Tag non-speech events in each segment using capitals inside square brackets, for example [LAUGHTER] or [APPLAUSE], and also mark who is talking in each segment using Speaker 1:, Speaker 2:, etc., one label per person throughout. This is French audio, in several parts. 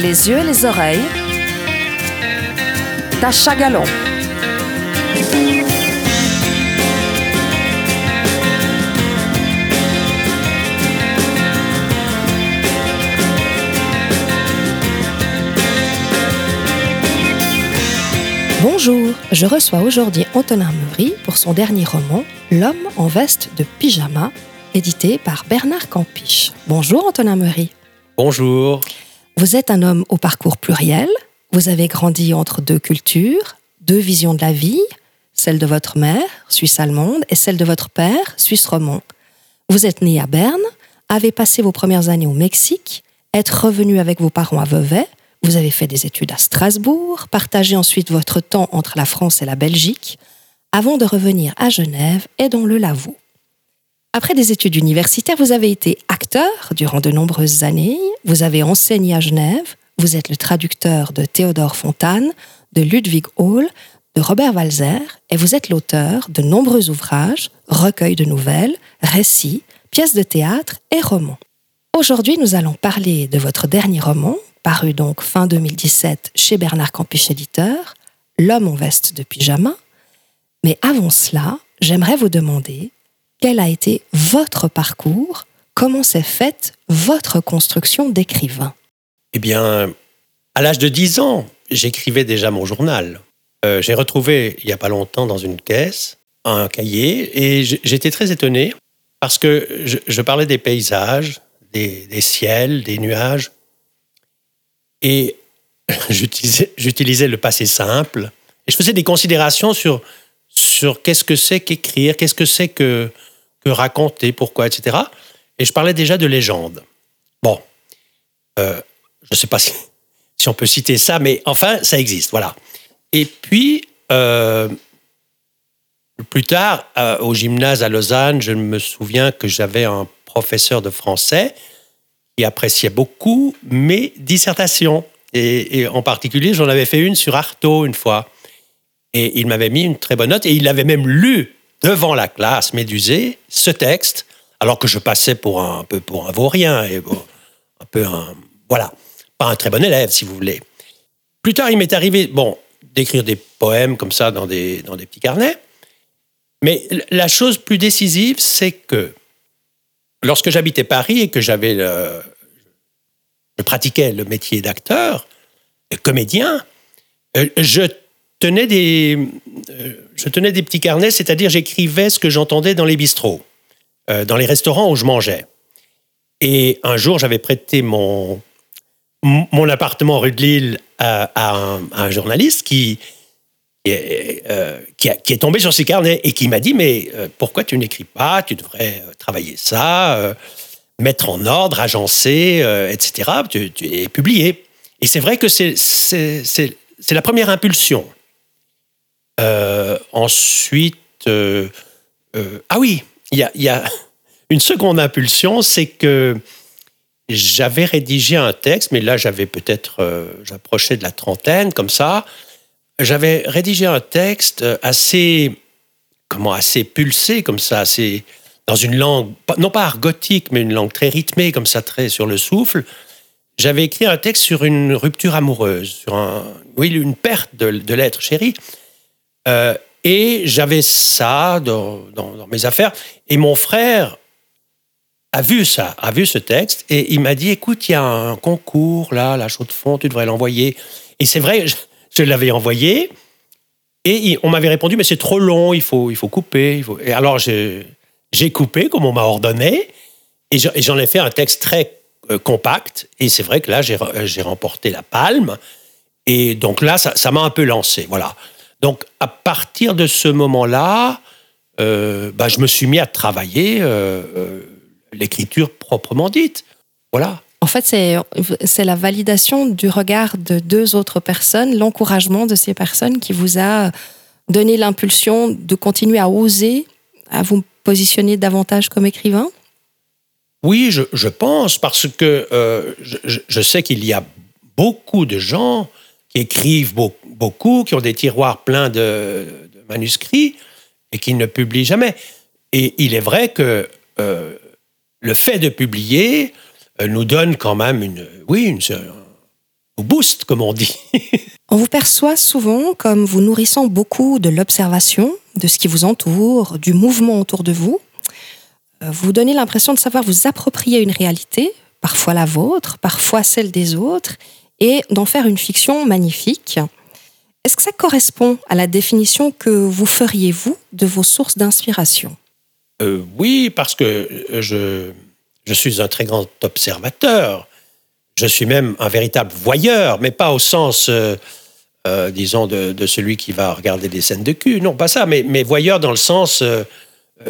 Speaker 1: les yeux et les oreilles. Tacha Galon. Bonjour, je reçois aujourd'hui Antonin Meury pour son dernier roman, L'homme en veste de pyjama, édité par Bernard Campiche. Bonjour Antonin Meury.
Speaker 2: Bonjour.
Speaker 1: Vous êtes un homme au parcours pluriel. Vous avez grandi entre deux cultures, deux visions de la vie, celle de votre mère, suisse-allemande, et celle de votre père, suisse-romand. Vous êtes né à Berne, avez passé vos premières années au Mexique, êtes revenu avec vos parents à Vevey, vous avez fait des études à Strasbourg, partagé ensuite votre temps entre la France et la Belgique, avant de revenir à Genève et dans le Lavaux. Après des études universitaires, vous avez été acteur durant de nombreuses années, vous avez enseigné à Genève, vous êtes le traducteur de Théodore Fontane, de Ludwig Hall, de Robert Walzer, et vous êtes l'auteur de nombreux ouvrages, recueils de nouvelles, récits, pièces de théâtre et romans. Aujourd'hui, nous allons parler de votre dernier roman, paru donc fin 2017 chez Bernard Campiche Éditeur, L'homme en veste de pyjama. Mais avant cela, j'aimerais vous demander quel a été votre parcours, comment s'est faite votre construction d'écrivain?
Speaker 2: Eh bien, à l'âge de 10 ans, j'écrivais déjà mon journal. Euh, j'ai retrouvé, il n'y a pas longtemps, dans une caisse, un cahier, et j'étais très étonné parce que je, parlais des paysages, des ciels, des nuages, et [LAUGHS] j'utilisais le passé simple. Et je faisais des considérations sur, sur qu'est-ce que c'est qu'écrire, qu'est-ce que c'est que, que raconter, pourquoi, etc. Et je parlais déjà de légende. Bon, euh, je ne sais pas si, on peut citer ça, mais enfin, ça existe, voilà. Et puis, euh, plus tard, euh, au gymnase à Lausanne, je me souviens que j'avais un professeur de français appréciait beaucoup mes dissertations. Et, en particulier, j'en avais fait une sur Artaud une fois. Et il m'avait mis une très bonne note et il avait même lu devant la classe Médusée ce texte, alors que je passais pour un, peu pour un vaurien et un peu un voilà, pas un très bon élève si vous voulez. Plus tard, il m'est arrivé bon d'écrire des poèmes comme ça dans des dans des petits carnets. Mais la chose plus décisive, c'est que lorsque j'habitais Paris et que j'avais le, je pratiquais le métier d'acteur, comédien, euh, je tenais des, euh, je tenais des petits carnets, c'est-à-dire j'écrivais ce que j'entendais dans les bistrots, euh, dans les restaurants où je mangeais. Et un jour, j'avais prêté mon, mon appartement rue de Lille à, un, journaliste qui, qui est, tombé sur ces carnets et qui m'a dit Mais pourquoi tu n'écris pas? Tu devrais travailler ça mettre en ordre, agencer, euh, etc., tu, es publié. Et c'est vrai que c'est la première impulsion. Euh, ensuite, euh, ah oui, il y a, y a, [LAUGHS] une seconde impulsion, c'est que j'avais rédigé un texte, mais là j'avais peut-être, j'approchais de la trentaine, comme ça. J'avais rédigé un texte assez, comment, assez pulsé, comme ça, assez, dans une langue, non pas argotique, mais une langue très rythmée, comme ça, très sur le souffle, j'avais écrit un texte sur une rupture amoureuse, sur un, oui, une perte de, de l'être chéri. Euh, et j'avais ça dans, mes affaires. Et mon frère a vu ça, a vu ce texte, et il m'a dit, écoute, il y a un concours, là, la chaude de fond, tu devrais l'envoyer. Et c'est vrai, je, l'avais envoyé, et on m'avait répondu, mais c'est trop long, il faut, il faut couper. Et alors, j'ai j'ai coupé comme on m'a ordonné et j'en ai fait un texte très euh, compact. Et c'est vrai que là, euh, j'ai remporté la palme. Et donc là, ça m'a un peu lancé. Voilà. Donc à partir de ce moment-là, euh, bah, je me suis mis à travailler l'écriture proprement dite. Voilà.
Speaker 1: En fait, c'est la validation du regard de deux autres personnes, l'encouragement de ces personnes qui vous a donné l'impulsion de continuer à oser, à vous positionner davantage comme écrivain?
Speaker 2: Oui, je, pense, parce que euh, je, sais qu'il y a beaucoup de gens qui écrivent beaucoup, qui ont des tiroirs pleins de, manuscrits et qui ne publient jamais. Et il est vrai que euh, le fait de publier euh, nous donne quand même une, oui, une, booste, comme on dit.
Speaker 1: on vous perçoit souvent comme vous nourrissant beaucoup de l'observation, de ce qui vous entoure, du mouvement autour de vous. Euh, vous donnez l'impression de savoir vous approprier une réalité, parfois la vôtre, parfois celle des autres, et d'en faire une fiction magnifique. Est-ce que ça correspond à la définition que vous feriez, vous, de vos sources d'inspiration?
Speaker 2: Euh, Oui, parce que je, je suis un très grand observateur. Je suis même un véritable voyeur, mais pas au sens, euh, euh, disons, de, celui qui va regarder des scènes de cul. Non, pas ça, mais, mais voyeur dans le sens...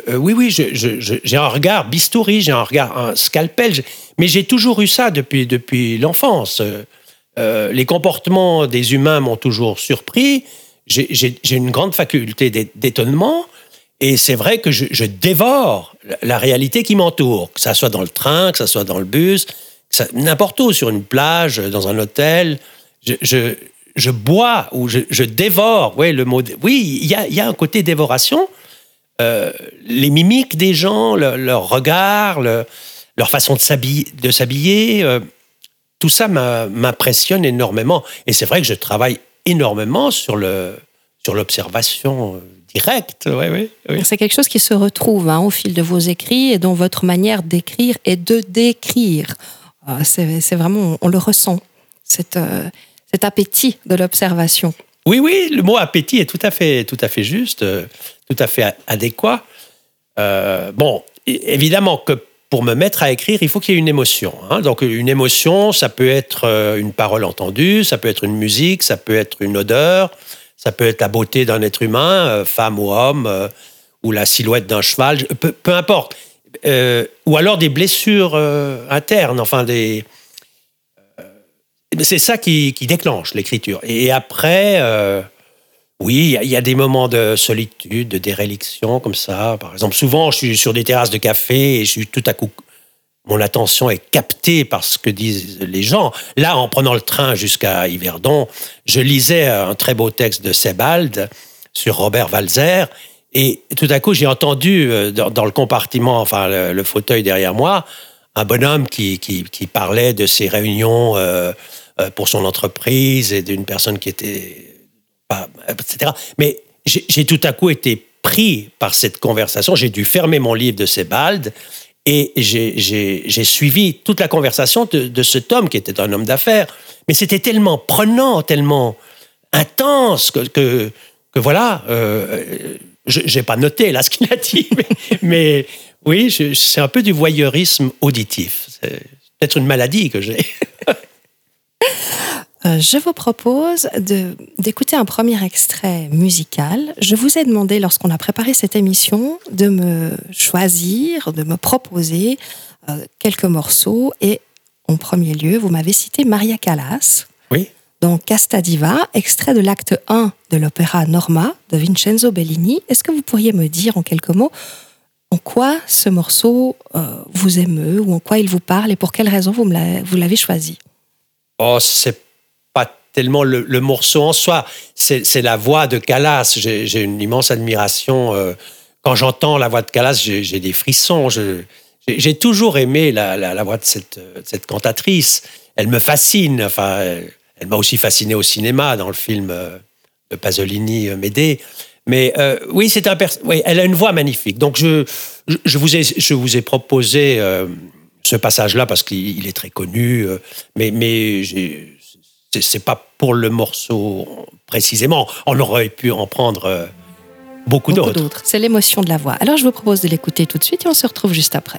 Speaker 2: oui, oui, j'ai un regard bistouri, j'ai un regard, un scalpel, mais j'ai toujours eu ça depuis, depuis l'enfance. Euh, les comportements des humains m'ont toujours surpris. J'ai une grande faculté d'étonnement. Et c'est vrai que je, dévore la réalité qui m'entoure, que ça soit dans le train, que ça soit dans le bus, n'importe où, sur une plage, dans un hôtel. Je, bois ou je, dévore. Le mot. Oui, il y a, un côté dévoration. Euh, les mimiques des gens, leur regard, leur façon de s'habiller. Euh, tout ça m'impressionne énormément. Et c'est vrai que je travaille énormément sur le sur l'observation euh, directe.
Speaker 1: C'est quelque chose qui se retrouve hein, au fil de vos écrits et dans votre manière d'écrire et de décrire. Ah, c'est vraiment, on le ressent, cet, euh, cet appétit de l'observation.
Speaker 2: Oui, oui, le mot appétit est tout à fait, tout à fait juste, euh, tout à fait adéquat. bon, évidemment que pour me mettre à écrire, il faut qu'il y ait une émotion. Hein. Donc une émotion, ça peut être euh, une parole entendue, ça peut être une musique, ça peut être une odeur, ça peut être la beauté d'un être humain, euh, femme ou homme, euh, ou la silhouette d'un cheval, peu, importe. ou alors des blessures internes, enfin c'est ça qui déclenche l'écriture. Et après oui, il y, a des moments de solitude, de déréliction comme ça. Par exemple, souvent, je suis sur des terrasses de café et je suis tout à coup, mon attention est captée par ce que disent les gens. Là, en prenant le train jusqu'à Yverdon, je lisais un très beau texte de Sebald sur Robert Walzer et tout à coup, j'ai entendu euh, dans, le compartiment, enfin le, fauteuil derrière moi, un bonhomme qui, parlait de ses réunions euh, euh, pour son entreprise et d'une personne qui était etc. Mais j'ai tout à coup été pris par cette conversation. J'ai dû fermer mon livre de Sebald et j'ai suivi toute la conversation de, cet homme qui était un homme d'affaires. Mais c'était tellement prenant, tellement intense que, que, voilà, euh, je n'ai pas noté là ce qu'il a dit, [LAUGHS] mais, oui, c'est un peu du voyeurisme auditif. C'est peut-être une maladie que j'ai. [LAUGHS]
Speaker 1: Euh, je vous propose d'écouter un premier extrait musical. Je vous ai demandé, lorsqu'on a préparé cette émission, de me choisir, de me proposer euh, quelques morceaux. Et en premier lieu, vous m'avez cité Maria Callas.
Speaker 2: Oui.
Speaker 1: Dans Casta Diva, extrait de l'acte 1 de l'opéra Norma de Vincenzo Bellini. Est-ce que vous pourriez me dire en quelques mots en quoi ce morceau euh, vous émeut ou en quoi il vous parle et pour quelles raisons vous l'avez choisi?
Speaker 2: Oh, c'est tellement le, morceau en soi. C'est la voix de Calas. J'ai une immense admiration. Euh, quand j'entends la voix de Calas, j'ai des frissons. J'ai toujours aimé la, voix de cette, cette, cantatrice. Elle me fascine. Enfin, elle m'a aussi fasciné au cinéma dans le film euh, de Pasolini, euh, Médée. Mais oui, c'est un oui, elle a une voix magnifique. Donc je, je, vous, ai, je vous ai proposé ce passage-là parce qu'il est très connu, mais, mais c'est pas pour le morceau précisément. On aurait pu en prendre euh, beaucoup, beaucoup d'autres.
Speaker 1: C'est l'émotion de la voix. Alors je vous propose de l'écouter tout de suite et on se retrouve juste après.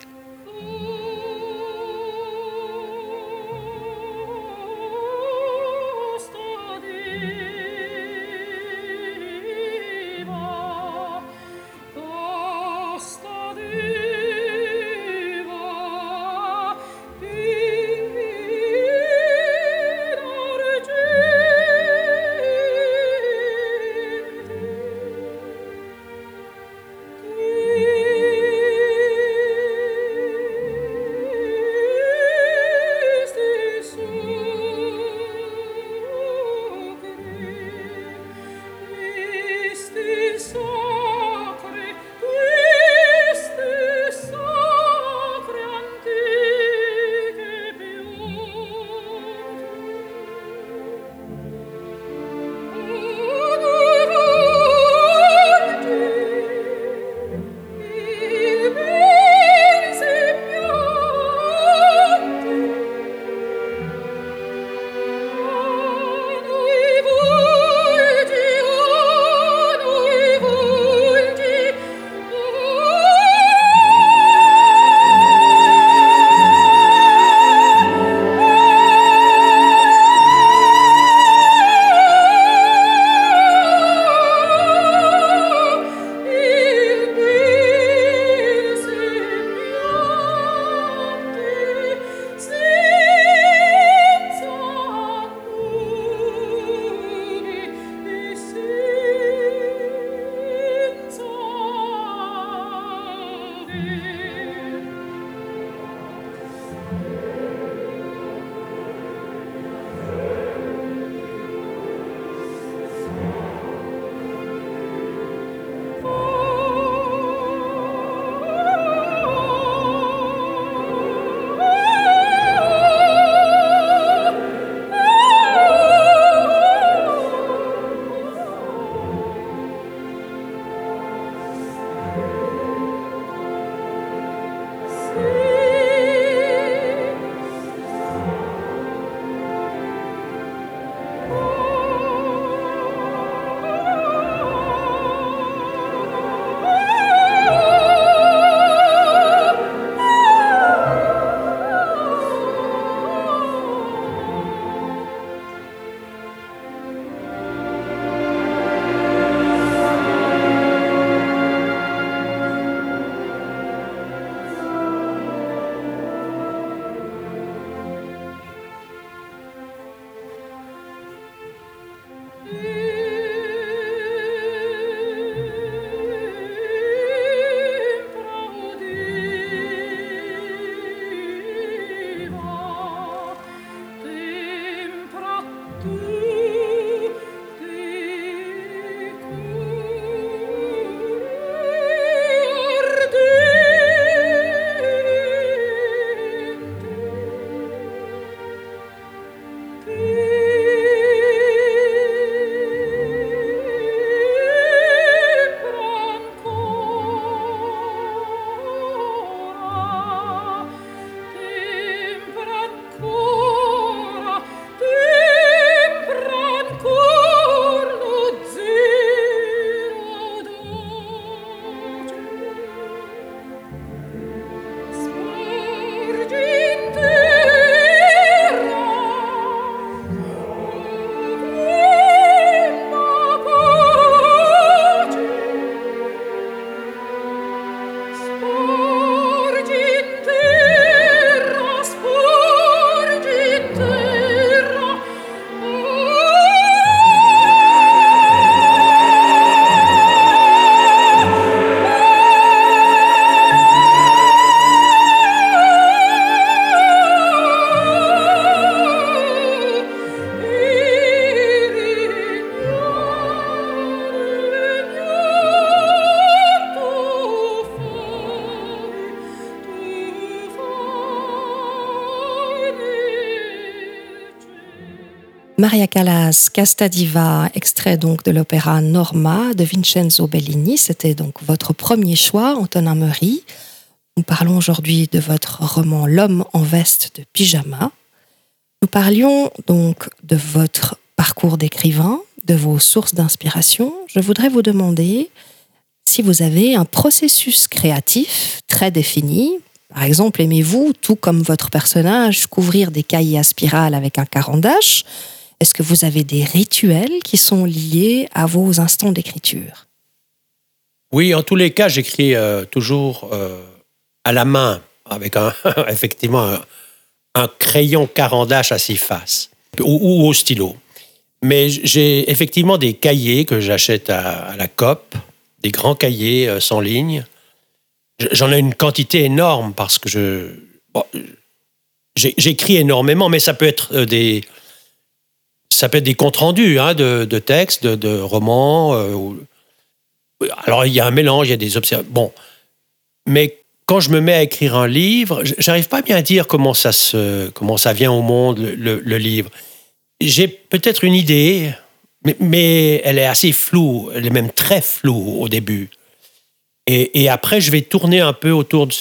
Speaker 1: Maria Callas, Casta Diva, extrait donc de l'opéra Norma de Vincenzo Bellini. C'était donc votre premier choix, Antonin Meury. Nous parlons aujourd'hui de votre roman L'homme en veste de pyjama. Nous parlions donc de votre parcours d'écrivain, de vos sources d'inspiration. Je voudrais vous demander si vous avez un processus créatif très défini. Par exemple, aimez-vous, tout comme votre personnage, couvrir des cahiers à spirale avec un carandache? Est-ce que vous avez des rituels qui sont liés à vos instants d'écriture?
Speaker 2: Oui, en tous les cas, j'écris euh, toujours euh, à la main, avec un, [LAUGHS] effectivement un, crayon carandache à six faces, ou, au stylo. Mais j'ai effectivement des cahiers que j'achète à, la COP, des grands cahiers euh, sans ligne. J'en ai une quantité énorme parce que je. J'écris énormément, mais ça peut être des, ça peut être des comptes rendus hein, de, textes, de, romans. Euh, alors, il y a un mélange, il y a des observations. Bon. Mais quand je me mets à écrire un livre, j'arrive pas bien à dire comment ça, se, comment ça vient au monde, le, livre. J'ai peut-être une idée, mais, elle est assez floue, elle est même très floue au début. Et, et après, je vais tourner un peu autour de...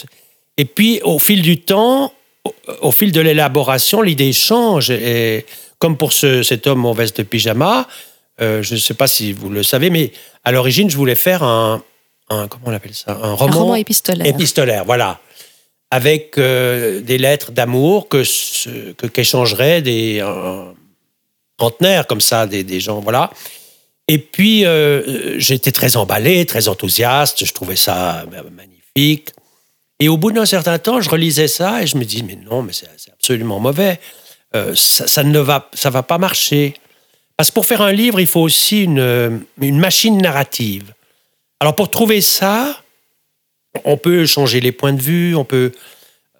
Speaker 2: Et puis, au fil du temps, au, au fil de l'élaboration, l'idée change. Et, comme pour cet homme en veste de pyjama, euh, je ne sais pas si vous le savez, mais à l'origine, je voulais faire un, comment on appelle ça,
Speaker 1: un roman, épistolaire.
Speaker 2: Épistolaire, voilà, avec euh, des lettres d'amour que qu'échangeraient des trentenaires comme ça, des, gens, voilà. Et puis euh, j'étais très emballé, très enthousiaste, je trouvais ça magnifique. Et au bout d'un certain temps, je relisais ça et je me dis mais non, mais c'est absolument mauvais. Euh, ça, ne va, ça va pas marcher. Parce que pour faire un livre, il faut aussi une, machine narrative. Alors pour trouver ça, On peut changer les points de vue, on peut.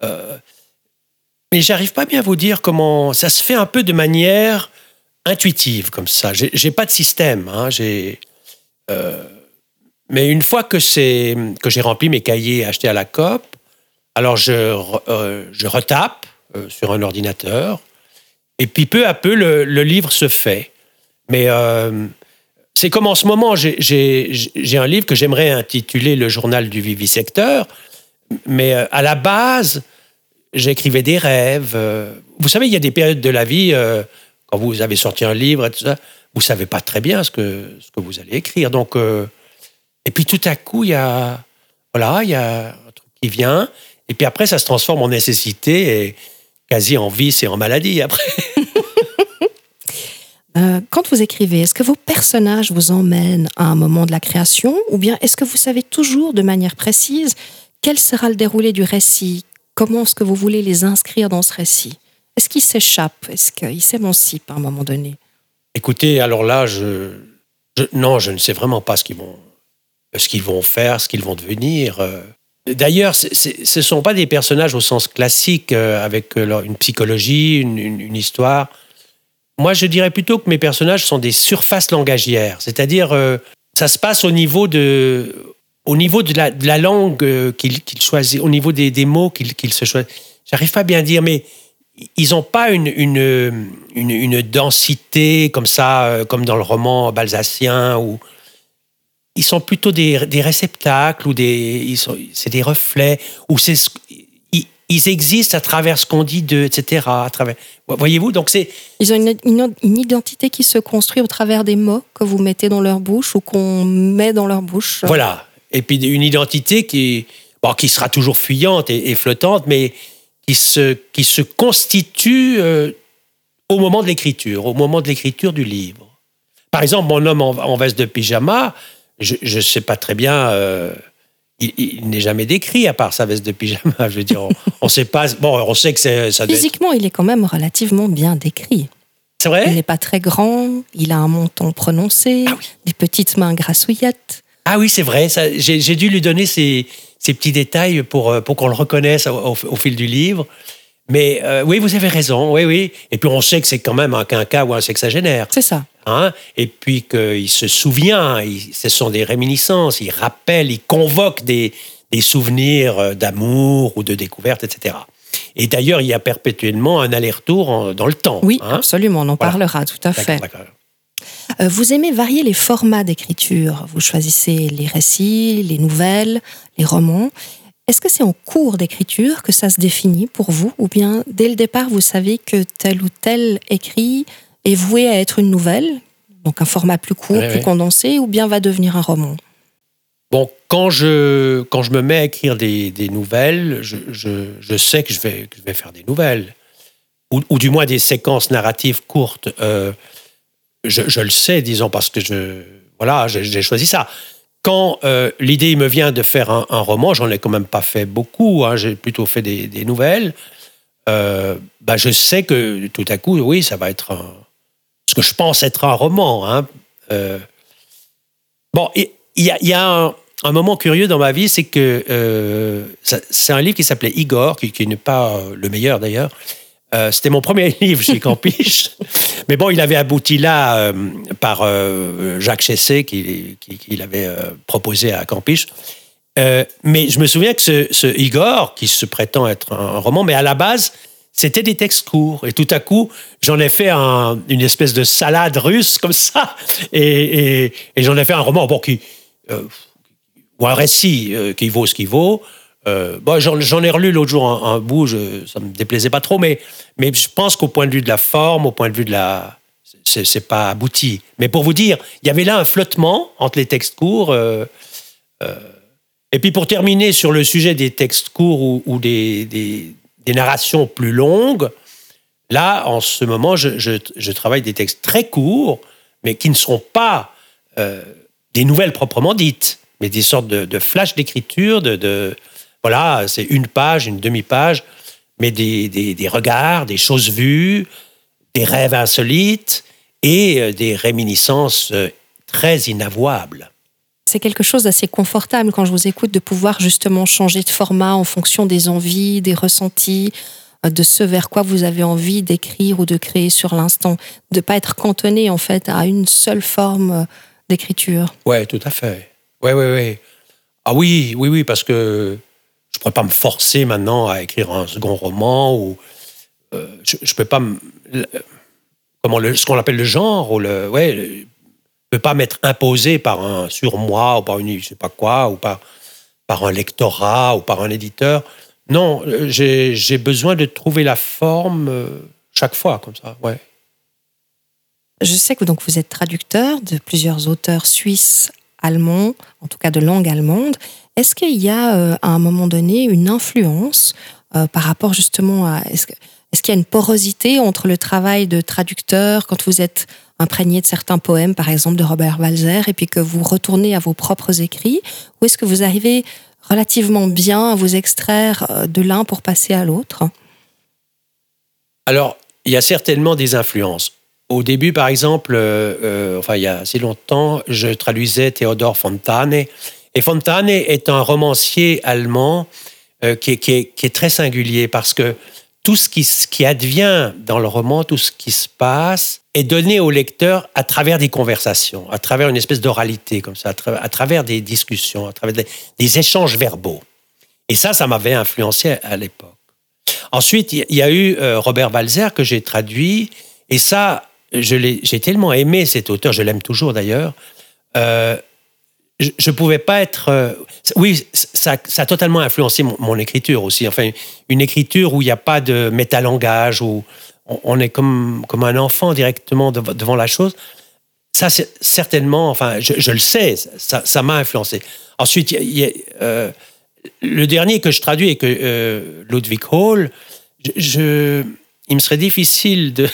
Speaker 2: Euh, mais j'arrive pas bien à vous dire comment. Ça se fait un peu de manière intuitive, comme ça. J'ai pas de système. Hein. Euh, mais une fois que, que j'ai rempli mes cahiers achetés à la COP, alors je, euh, je retape sur un ordinateur, et puis peu à peu, le, livre se fait. Mais euh, c'est comme en ce moment, j'ai un livre que j'aimerais intituler Le journal du vivisecteur, mais à la base, j'écrivais des rêves. Vous savez, il y a des périodes de la vie, quand vous avez sorti un livre et tout ça, vous savez pas très bien ce que, ce que vous allez écrire. Donc, et puis tout à coup, il y a, voilà, il y a un truc qui vient. Et puis après, ça se transforme en nécessité et quasi en vice et en maladie après.
Speaker 1: Euh, quand vous écrivez, est-ce que vos personnages vous emmènent à un moment de la création ou bien est-ce que vous savez toujours de manière précise quel sera le déroulé du récit Comment est-ce que vous voulez les inscrire dans ce récit? Est-ce qu'ils s'échappent? Est-ce qu'ils s'émancipent à un moment donné?
Speaker 2: Écoutez, alors là, je, non, je ne sais vraiment pas ce qu'ils vont, faire, ce qu'ils vont devenir. Euh. D'ailleurs, ce ne sont pas des personnages au sens classique, euh, avec une psychologie, une, histoire. Moi, je dirais plutôt que mes personnages sont des surfaces langagières, c'est-à-dire ça se passe au niveau de, au niveau de la, langue qu'ils choisissent, au niveau des, mots qu'ils se choisissent. J'arrive pas à bien dire, mais ils n'ont pas une, une, densité comme ça, comme dans le roman balsacien, ou ils sont plutôt des, réceptacles ou des, c'est des reflets ou c'est ils, existent à travers ce qu'on dit d'eux, etc. À travers, voyez-vous, donc c'est.
Speaker 1: Ils ont une, une, identité qui se construit au travers des mots que vous mettez dans leur bouche ou qu'on met dans leur bouche.
Speaker 2: Voilà, et puis une identité qui, bon, qui sera toujours fuyante et, flottante, mais qui se, qui se constitue euh, au moment de l'écriture, au moment de l'écriture du livre. Par exemple, mon homme en veste de pyjama, je ne sais pas très bien. Euh, il, n'est jamais décrit à part sa veste de pyjama. [LAUGHS] Je veux dire, on, sait pas. Bon, on sait que c'est. Ça
Speaker 1: Physiquement, il est quand même relativement bien décrit.
Speaker 2: C'est vrai.
Speaker 1: Il n'est pas très grand. Il a un menton prononcé, ah des petites mains grassouillettes.
Speaker 2: Ah oui, c'est vrai. J'ai dû lui donner ces, ces, petits détails pour, euh, pour qu'on le reconnaisse au, fil du livre. Mais euh, oui, vous avez raison, oui, oui. Et puis on sait que c'est quand même un quinca ou un sexagénaire.
Speaker 1: C'est ça.
Speaker 2: Hein? Et puis qu'il se souvient, ce sont des réminiscences, il rappelle, il convoque des, des souvenirs euh, d'amour ou de découverte, etc. Et d'ailleurs, il y a perpétuellement un aller-retour dans le temps.
Speaker 1: Oui, hein. absolument, on en parlera tout à fait. Euh, vous aimez varier les formats d'écriture. Vous choisissez les récits, les nouvelles, les romans. Est-ce que c'est en cours d'écriture que ça se définit pour vous ou bien dès le départ vous savez que tel ou tel écrit est voué à être une nouvelle, donc un format plus court, plus condensé, ou bien va devenir un roman?
Speaker 2: Bon, quand je, quand je me mets à écrire des, nouvelles, je, je, sais que je, vais, je vais faire des nouvelles, ou, ou, du moins des séquences narratives courtes. Euh, je, le sais, disons, parce que je, voilà, j'ai choisi ça quand euh, l'idée me vient de faire un, roman, j'en ai quand même pas fait beaucoup, hein, j'ai plutôt fait des, nouvelles, euh, bah je sais que tout à coup, oui, ça va être ce que je pense être un roman. Hein. Euh, bon, il y a, un, moment curieux dans ma vie, c'est que c'est un livre qui s'appelait Igor, qui n'est pas le meilleur d'ailleurs, euh, c'était mon premier [LAUGHS] livre chez Campiche. Mais bon, il avait abouti là euh, par euh, Jacques Chessé, qui, qui, l'avait proposé à Campiche. mais je me souviens que ce, Igor, qui se prétend être un, roman, mais à la base, c'était des textes courts. Et tout à coup, j'en ai fait une espèce de salade russe comme ça. Et, et, j'en ai fait un roman bon, qui, ou un récit qui vaut ce qu'il vaut. Euh, bon, j'en ai relu l'autre jour un, bout, ça me déplaisait pas trop, mais, mais je pense qu'au point de vue de la forme, au point de vue de la. C'est pas abouti. Mais pour vous dire, il y avait là un flottement entre les textes courts. Euh, euh, et puis pour terminer sur le sujet des textes courts ou, des, des, des, narrations plus longues, là, en ce moment, je, je, travaille des textes très courts, mais qui ne seront pas des nouvelles proprement dites, mais des sortes de, de flashs d'écriture, de voilà, c'est une page, une demi-page, mais des, des, regards, des choses vues, des rêves insolites et euh, des réminiscences euh, très inavouables.
Speaker 1: c'est quelque chose d'assez confortable quand je vous écoute de pouvoir justement changer de format en fonction des envies, des ressentis, euh, de ce vers quoi vous avez envie d'écrire ou de créer sur l'instant, de pas être cantonné en fait à une seule forme d'écriture.
Speaker 2: Ouais, tout à fait. Ouais, ouais, ouais. Ah oui, oui, oui, parce que je pourrais pas me forcer maintenant à écrire un second roman ou euh, je, je peux pas me, comment le, ce qu'on appelle le genre ou le ouais le, pas m'être imposé par un surmoi ou par une je sais pas quoi ou par par un lectorat ou par un éditeur. Non, j'ai besoin de trouver la forme euh, chaque fois comme ça. Ouais.
Speaker 1: Je sais que donc vous êtes traducteur de plusieurs auteurs suisses, allemands, en tout cas de langue allemande. Est-ce qu'il y a euh, à un moment donné une influence euh, par rapport justement à est-ce qu'il y a une porosité entre le travail de traducteur quand vous êtes imprégné de certains poèmes, par exemple de Robert Walzer, et puis que vous retournez à vos propres écrits, ou est-ce que vous arrivez relativement bien à vous extraire euh, de l'un pour passer à l'autre?
Speaker 2: Alors, il y a certainement des influences. Au début, par exemple, enfin, il y a assez longtemps, je traduisais Théodore Fontane. Et Fontane est un romancier allemand euh, qui, est, très singulier parce que tout ce qui, advient dans le roman, tout ce qui se passe, est donné au lecteur à travers des conversations, à travers une espèce d'oralité comme ça, à, tra à, travers des discussions, à travers des, des échanges verbaux. Et ça, ça m'avait influencé à l'époque. Ensuite, il y a eu euh, Robert Balzer que j'ai traduit, et ça, j'ai tellement aimé cet auteur, je l'aime toujours d'ailleurs. Euh, je ne pouvais pas être. Euh, oui, ça, a totalement influencé mon, écriture aussi. Enfin, une écriture où il n'y a pas de métalangage, où on, est comme, comme un enfant directement devant la chose. Ça, certainement, enfin, je, le sais, ça m'a influencé. Ensuite, euh, le dernier que je traduis est que euh, Ludwig Hall. Je, il me serait difficile de,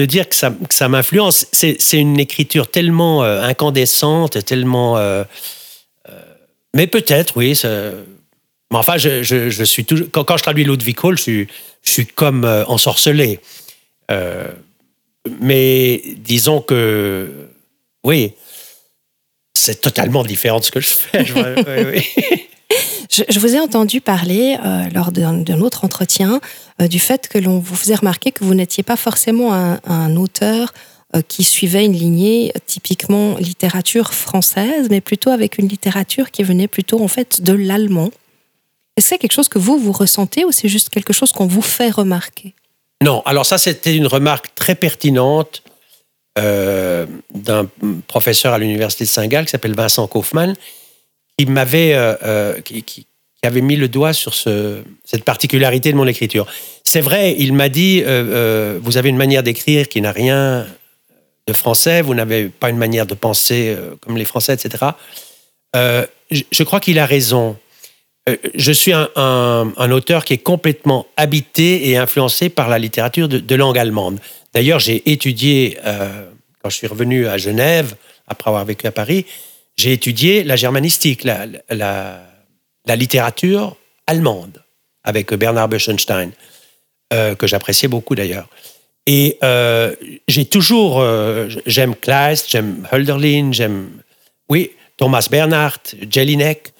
Speaker 2: de dire que ça, m'influence. C'est une écriture tellement euh, incandescente, tellement. Euh, euh, mais peut-être, oui. Mais enfin, je, suis toujours. Quand, je traduis Ludwig Hall, je suis, je suis comme euh, ensorcelé. mais disons que. Oui. C'est totalement différent de ce que je fais.
Speaker 1: Je, [LAUGHS] vous ai entendu parler lors d'un autre entretien du fait que l'on vous faisait remarquer que vous n'étiez pas forcément un, auteur euh, qui suivait une lignée typiquement littérature française, mais plutôt avec une littérature qui venait plutôt en fait de l'allemand. Est-ce que c'est quelque chose que vous vous ressentez ou c'est juste quelque chose qu'on vous fait remarquer?
Speaker 2: Non, alors ça c'était une remarque très pertinente euh, d'un professeur à l'université de Saint-Gall qui s'appelle Vincent Kaufmann qui m'avait euh, euh, qui, qui, avait mis le doigt sur ce, cette particularité de mon écriture. C'est vrai, il m'a dit euh, vous avez une manière d'écrire qui n'a rien de français, vous n'avez pas une manière de penser comme les Français, etc. Je, crois qu'il a raison. Je suis un, auteur qui est complètement habité et influencé par la littérature de, langue allemande. D'ailleurs, j'ai étudié, quand je suis revenu à Genève, après avoir vécu à Paris, j'ai étudié la germanistique, la, la, littérature allemande, avec Bernard Böchenstein, euh, que j'appréciais beaucoup d'ailleurs. Et euh, j'ai toujours, euh, j'aime Kleist, j'aime Hölderlin, j'aime, oui, Thomas Bernhardt, Jelinek.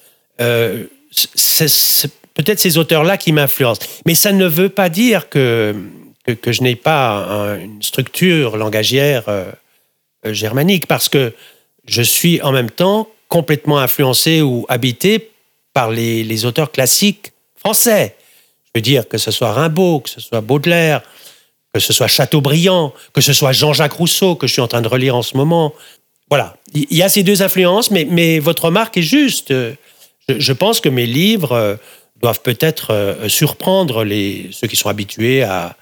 Speaker 2: C'est peut-être ces auteurs-là qui m'influencent. Mais ça ne veut pas dire que, que, je n'ai pas un, une structure langagière germanique, parce que je suis en même temps complètement influencé ou habité par les, les, auteurs classiques français. Je veux dire que ce soit Rimbaud, que ce soit Baudelaire, que ce soit Chateaubriand, que ce soit Jean-Jacques Rousseau, que je suis en train de relire en ce moment. Voilà, il y a ces deux influences, mais, mais votre remarque est juste. Je, pense que mes livres doivent peut-être euh, surprendre les, ceux qui sont habitués à,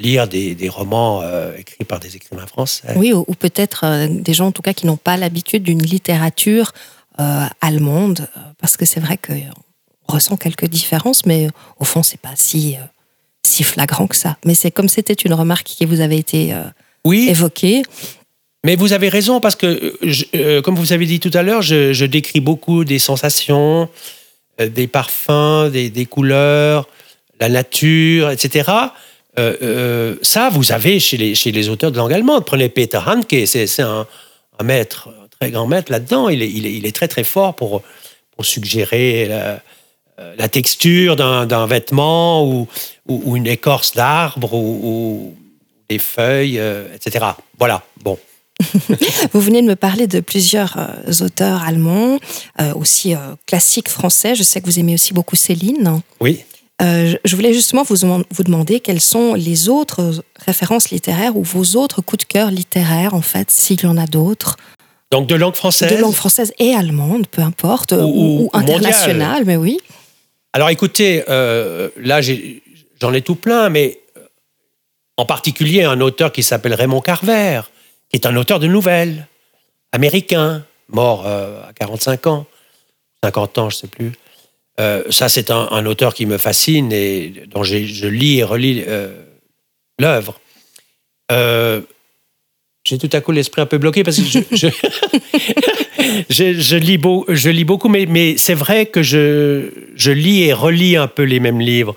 Speaker 2: lire des, des romans euh, écrits par des écrivains français.
Speaker 1: Oui, ou, peut-être euh, des gens en tout cas qui n'ont pas l'habitude d'une littérature euh, allemande, parce que c'est vrai qu'on ressent quelques différences, mais au fond, c'est pas si, si flagrant que ça. Mais c'est comme c'était une remarque qui vous avait été
Speaker 2: oui.
Speaker 1: évoquée.
Speaker 2: Mais vous avez raison, parce que, je, euh, comme vous avez dit tout à l'heure, je, je, décris beaucoup des sensations, euh, des parfums, des, des couleurs, la nature, etc. Euh, euh, ça, vous avez chez les, chez les auteurs de langue allemande. Prenez Peter Handke, c'est un, un, maître, très grand maître là-dedans. Il est, il, est, il est très très fort pour, pour suggérer la, euh, la texture d'un vêtement ou, ou, ou, une écorce d'arbre ou, ou, des feuilles, euh, etc. Voilà, bon. [LAUGHS]
Speaker 1: Vous venez de me parler de plusieurs euh, auteurs allemands, euh, aussi euh, classiques français. Je sais que vous aimez aussi beaucoup Céline.
Speaker 2: Oui.
Speaker 1: Euh, je voulais justement vous, vous demander quelles sont les autres références littéraires ou vos autres coups de cœur littéraires, en fait, s'il y en a d'autres.
Speaker 2: Donc de langue française
Speaker 1: De langue française et allemande, peu importe, ou, ou, ou internationale, mais oui.
Speaker 2: Alors écoutez, euh, là j'en ai, ai, tout plein, mais en particulier un auteur qui s'appelle Raymond Carver, qui est un auteur de nouvelles, américain, mort euh, à 45 ans, 50 ans, je ne sais plus. Euh, ça, c'est un, un, auteur qui me fascine et dont je lis et relis euh, l'œuvre. J'ai tout à coup l'esprit un peu bloqué parce que [LAUGHS] je, je lis, beau, je lis beaucoup, mais, mais c'est vrai que je, je lis et relis un peu les mêmes livres.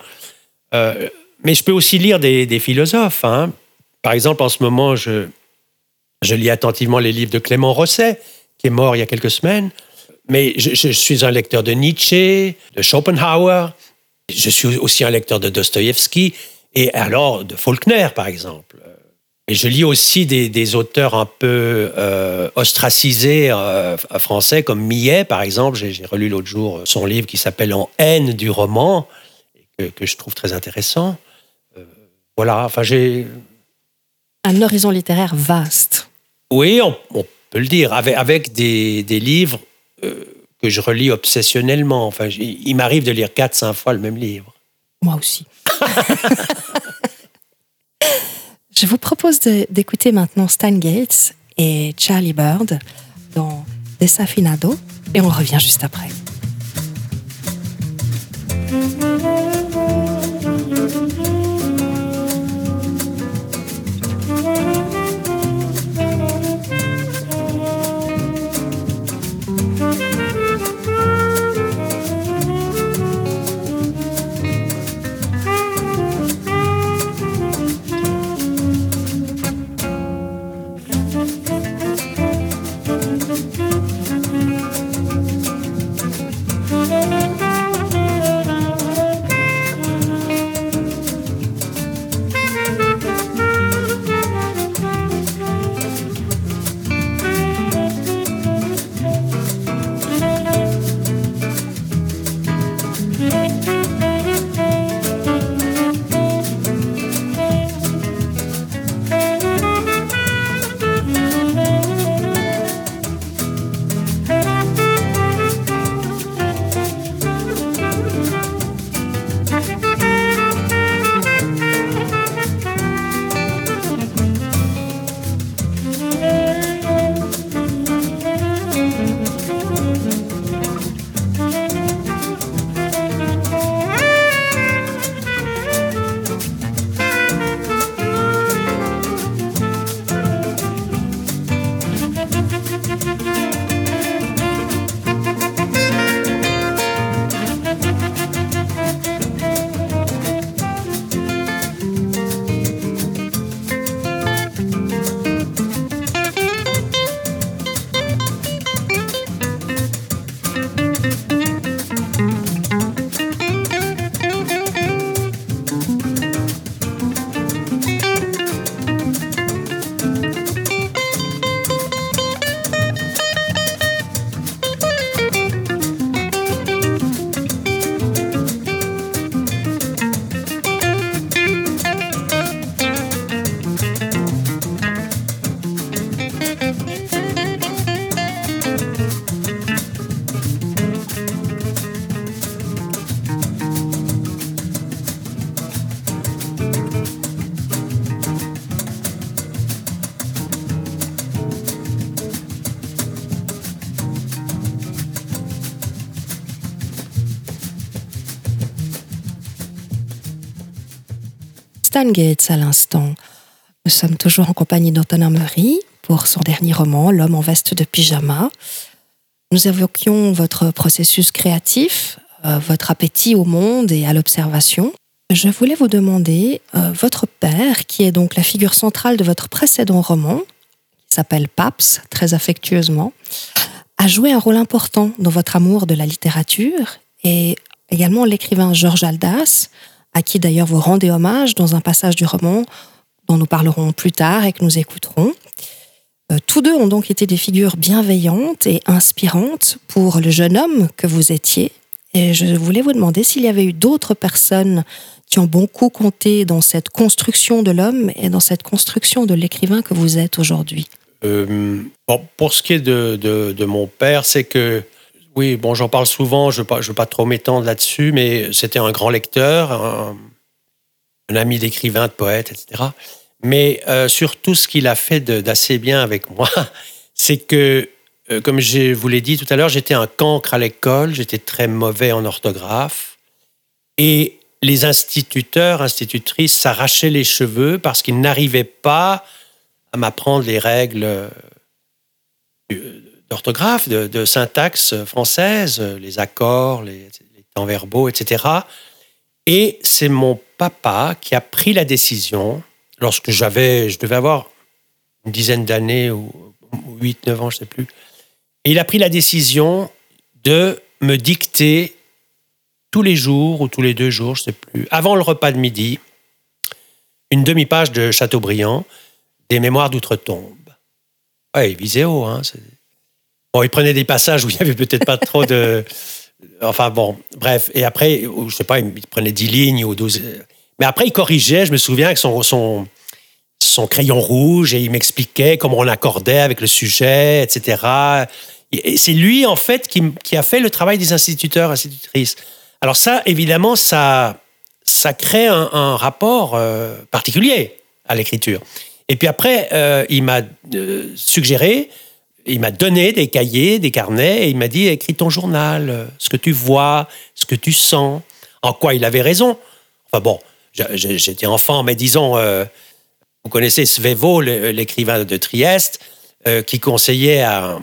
Speaker 2: Euh, mais je peux aussi lire des, des philosophes. Hein. Par exemple, en ce moment, je, je lis attentivement les livres de Clément Rosset, qui est mort il y a quelques semaines. Mais je, je suis un lecteur de Nietzsche, de Schopenhauer. Je suis aussi un lecteur de Dostoïevski et alors de Faulkner, par exemple. Et je lis aussi des, des auteurs un peu euh, ostracisés euh, français, comme Millet, par exemple. J'ai relu l'autre jour son livre qui s'appelle En haine du roman, que, que, je trouve très intéressant. Euh, voilà, enfin j'ai...
Speaker 1: Un horizon littéraire vaste.
Speaker 2: Oui, on, on peut le dire, avec, avec des, des livres que je relis obsessionnellement. Enfin, il, il m'arrive de lire 4-5 fois le même livre.
Speaker 1: Moi aussi. [LAUGHS] Je vous propose d'écouter maintenant Stan Gates et Charlie Bird dans Desafinado et on revient juste après. Gates à l'instant. Nous sommes toujours en compagnie d'Antonin Murray pour son dernier roman, L'homme en veste de pyjama. Nous évoquions votre processus créatif, euh, votre appétit au monde et à l'observation. Je voulais vous demander, euh, votre père, qui est donc la figure centrale de votre précédent roman, qui s'appelle Paps, très affectueusement, a joué un rôle important dans votre amour de la littérature et également l'écrivain Georges Aldas, à qui d'ailleurs vous rendez hommage dans un passage du roman dont nous parlerons plus tard et que nous écouterons. Euh, tous deux ont donc été des figures bienveillantes et inspirantes pour le jeune homme que vous étiez. Et je voulais vous demander s'il y avait eu d'autres personnes qui ont beaucoup compté dans cette construction de l'homme et dans cette construction de l'écrivain que vous êtes aujourd'hui.
Speaker 2: Euh, pour ce qui est de, de, mon père, c'est que, oui, bon, j'en parle souvent, je ne veux, pas trop m'étendre là-dessus, mais c'était un grand lecteur, un, ami d'écrivain, de poète, etc. Mais euh, surtout, ce qu'il a fait d'assez bien avec moi, [LAUGHS] c'est que, euh, comme je vous l'ai dit tout à l'heure, j'étais un cancre à l'école, j'étais très mauvais en orthographe. Et les instituteurs, institutrices s'arrachaient les cheveux parce qu'ils n'arrivaient pas à m'apprendre les règles euh, d'orthographe, de, syntaxe française, les accords, les, temps verbaux, etc. Et c'est mon papa qui a pris la décision, lorsque j'avais, je devais avoir une dizaine d'années ou 8, 9 ans, je ne sais plus, et il a pris la décision de me dicter tous les jours ou tous les deux jours, je ne sais plus, avant le repas de midi, une demi-page de Chateaubriand, des mémoires d'outre-tombe. Ouais, il. Hein, bon, il prenait des passages où il n'y avait peut-être pas trop de. Enfin bon, bref. Et après, je ne sais pas, il prenait 10 lignes ou 12. Mais après, il corrigeait, je me souviens, avec son, son, son crayon rouge et il m'expliquait comment on accordait avec le sujet, etc. C'est lui, en fait, qui, qui, a fait le travail des instituteurs, institutrices. Alors ça, évidemment, ça, ça crée un, rapport euh, particulier à l'écriture. Et puis après, euh, il m'a euh, suggéré, il m'a donné des cahiers, des carnets, et il m'a dit, écris ton journal, ce que tu vois, ce que tu sens. En quoi il avait raison? Enfin bon, j'étais enfant, mais disons, vous connaissez Svevo, l'écrivain de Trieste, qui conseillait à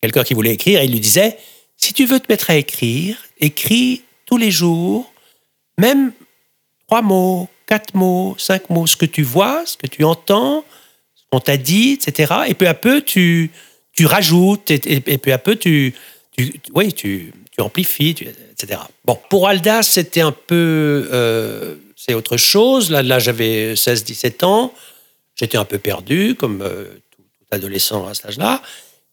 Speaker 2: quelqu'un qui voulait écrire, il lui disait, si tu veux te mettre à écrire, écris tous les jours, même trois mots, quatre mots, cinq mots, ce que tu vois, ce que tu entends, ce qu'on t'a dit, etc. Et peu à peu, tu, tu rajoutes, et, peu à peu, tu, oui, tu, tu amplifies, etc. Bon, pour Aldas, c'était un peu... Euh, c'est autre chose. Là, là j'avais 16-17 ans. J'étais un peu perdu, comme euh, tout, adolescent à cet âge-là.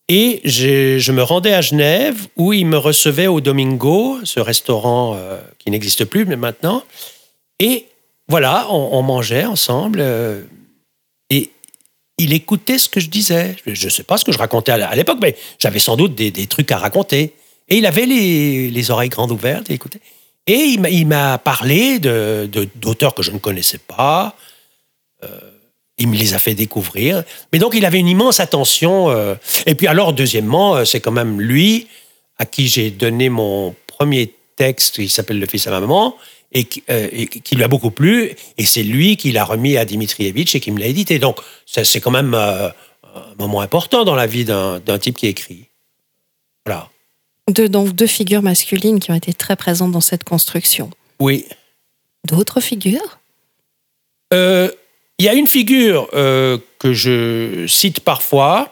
Speaker 2: Et je me rendais à Genève où il me recevait au Domingo, ce restaurant euh, qui n'existe plus mais maintenant. Et voilà, on, mangeait ensemble. Il écoutait ce que je disais. Je ne sais pas ce que je racontais à l'époque, mais j'avais sans doute des, trucs à raconter. Et il avait les, oreilles grandes ouvertes, il écoutait. Et il m'a parlé d'auteurs de, que je ne connaissais pas. Euh, il me les a fait découvrir. Mais donc, il avait une immense attention. Euh. Et puis alors, deuxièmement, euh, c'est quand même lui à qui j'ai donné mon premier texte qui s'appelle Le fils à ma maman et qui, euh, lui a beaucoup plu. Et c'est lui qui l'a remis à Dimitrievitch et qui me l'a édité. Donc, c'est quand même un moment important dans la vie d'un type qui écrit. Voilà.
Speaker 1: Deux, donc deux figures masculines qui ont été très présentes dans cette construction.
Speaker 2: Oui.
Speaker 1: D'autres figures?
Speaker 2: Euh, il y a une figure euh, que je cite parfois,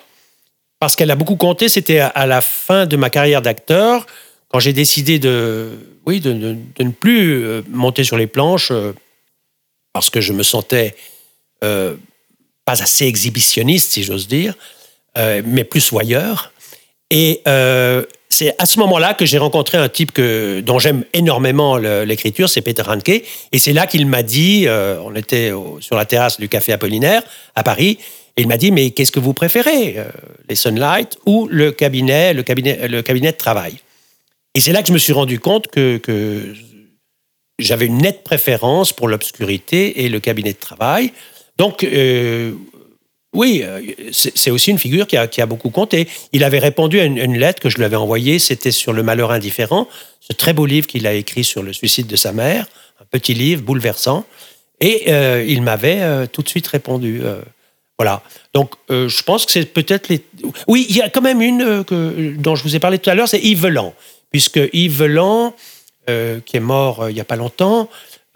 Speaker 2: parce qu'elle a beaucoup compté, c'était à, la fin de ma carrière d'acteur, quand j'ai décidé de, oui, de, ne plus euh, monter sur les planches, euh, parce que je me sentais pas assez exhibitionniste, si j'ose dire, mais plus voyeur. Et c'est à ce moment-là que j'ai rencontré un type que, dont j'aime énormément l'écriture, c'est Peter Hanke. Et c'est là qu'il m'a dit, euh, on était sur la terrasse du Café Apollinaire à Paris, et il m'a dit, mais qu'est-ce que vous préférez, euh, les Sunlight ou le cabinet, le cabinet, le cabinet de travail? Et c'est là que je me suis rendu compte que, j'avais une nette préférence pour l'obscurité et le cabinet de travail. Donc, euh, oui, euh, c'est aussi une figure qui a, beaucoup compté. Il avait répondu à une, lettre que je lui avais envoyée, c'était sur le malheur indifférent, ce très beau livre qu'il a écrit sur le suicide de sa mère, un petit livre bouleversant, et euh, il m'avait tout de suite répondu. voilà. Donc, je pense que c'est peut-être les. Oui, il y a quand même une dont je vous ai parlé tout à l'heure, c'est Yves Velan, puisque Yves Velan, qui est mort il n'y a pas longtemps,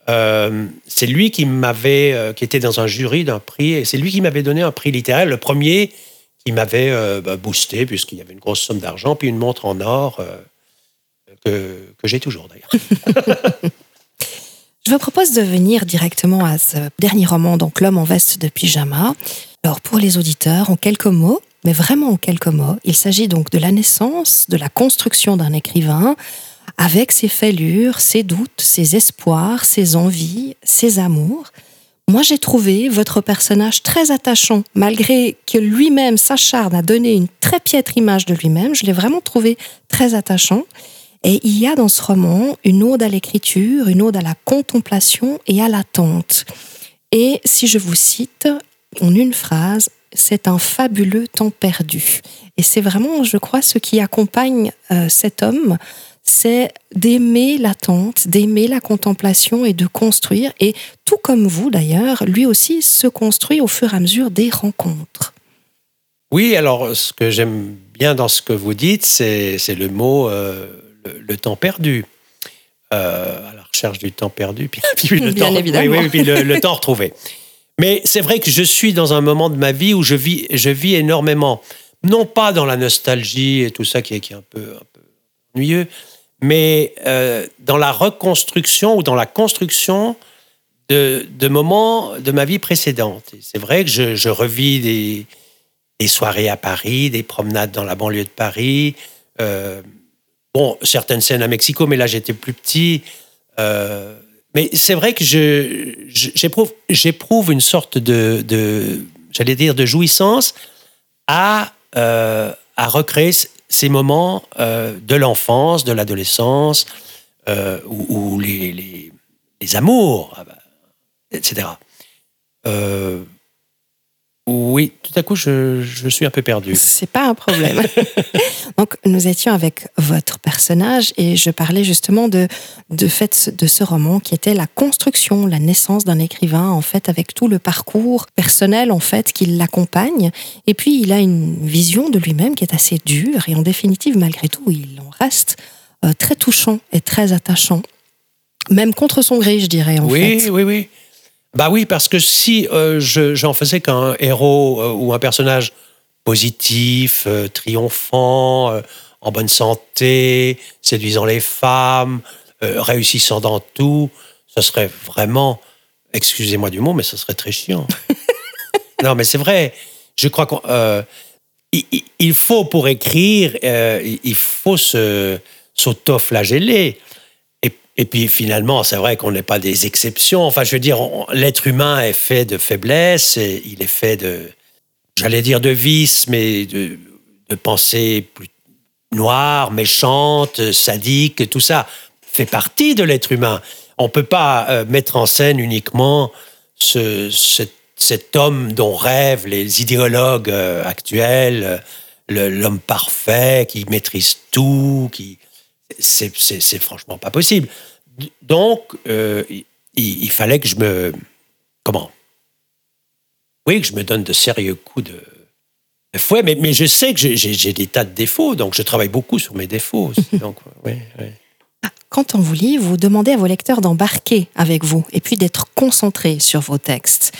Speaker 2: euh, c'est lui qui m'avait, euh, qui était dans un jury d'un prix, et c'est lui qui m'avait donné un prix littéraire, le premier qui m'avait bah, boosté, puisqu'il y avait une grosse somme d'argent, puis une montre en or que, que j'ai toujours d'ailleurs. [LAUGHS]
Speaker 1: Je vous propose de venir directement à ce dernier roman, donc L'homme en veste de pyjama. Alors pour les auditeurs, en quelques mots, mais vraiment en quelques mots, il s'agit donc de la naissance, de la construction d'un écrivain, avec ses fêlures, ses doutes, ses espoirs, ses envies, ses amours. Moi, j'ai trouvé votre personnage très attachant, malgré que lui-même s'acharne à donner une très piètre image de lui-même. Je l'ai vraiment trouvé très attachant. Et il y a dans ce roman une ode à l'écriture, une ode à la contemplation et à l'attente. Et si je vous cite en une phrase, c'est un fabuleux temps perdu. Et c'est vraiment, je crois, ce qui accompagne euh, cet homme, c'est d'aimer l'attente, d'aimer la contemplation et de construire. Et tout comme vous d'ailleurs, lui aussi se construit au fur et à mesure des rencontres.
Speaker 2: Oui, alors ce que j'aime bien dans ce que vous dites, c'est le mot euh, le, temps perdu. Euh, à la recherche du temps perdu, puis, [LAUGHS] le,
Speaker 1: temps,
Speaker 2: oui, puis le, temps retrouvé. Mais c'est vrai que je suis dans un moment de ma vie où je vis, je vis énormément. Non pas dans la nostalgie et tout ça qui est, un, peu, un ennuyeux, mais euh, dans la reconstruction ou dans la construction de, moments de ma vie précédente. C'est vrai que je, je revis des, des, soirées à Paris, des promenades dans la banlieue de Paris. Euh, Bon, certaines scènes à Mexico, mais là j'étais plus petit. Euh, mais c'est vrai que j'éprouve, une sorte de, de, j'allais dire, de jouissance à, euh, à recréer ces moments euh, de l'enfance, de l'adolescence, euh, où, les, les, amours, etc. Oui, tout à coup, je, je suis un peu perdu.
Speaker 1: C'est pas un problème. [LAUGHS] Donc, nous étions avec votre personnage et je parlais justement de, de fait de ce roman qui était la construction, la naissance d'un écrivain, en fait, avec tout le parcours personnel, en fait, qui l'accompagne. Et puis, il a une vision de lui-même qui est assez dure et en définitive, malgré tout, il en reste euh, très touchant et très attachant. Même contre son gré, je dirais, en
Speaker 2: fait.
Speaker 1: Oui,
Speaker 2: oui, oui. Bah oui, parce que si euh, j'en faisais qu'un héros euh, ou un personnage positif, euh, triomphant, en bonne santé, séduisant les femmes, réussissant dans tout, ce serait vraiment, excusez-moi du mot, mais ce serait très chiant. [LAUGHS] non, mais c'est vrai. Je crois qu'il il faut pour écrire, il faut se s'auto-flageller. Et puis finalement, c'est vrai qu'on n'est pas des exceptions. Enfin, je veux dire, l'être humain est fait de faiblesse, et il est fait de, j'allais dire de vices, mais de, pensées plus noires, méchantes, sadiques, tout ça fait partie de l'être humain. On ne peut pas euh, mettre en scène uniquement ce, cet homme dont rêvent les idéologues euh, actuels, l'homme parfait qui maîtrise tout, qui c'est franchement pas possible. Donc, euh, il, fallait que je me. Comment? Oui, que je me donne de sérieux coups de, fouet, mais, mais, je sais que j'ai des tas de défauts, donc je travaille beaucoup sur mes défauts. [LAUGHS] donc,
Speaker 1: ah, Quand on vous lit, vous demandez à vos lecteurs d'embarquer avec vous et puis d'être concentrés sur vos textes.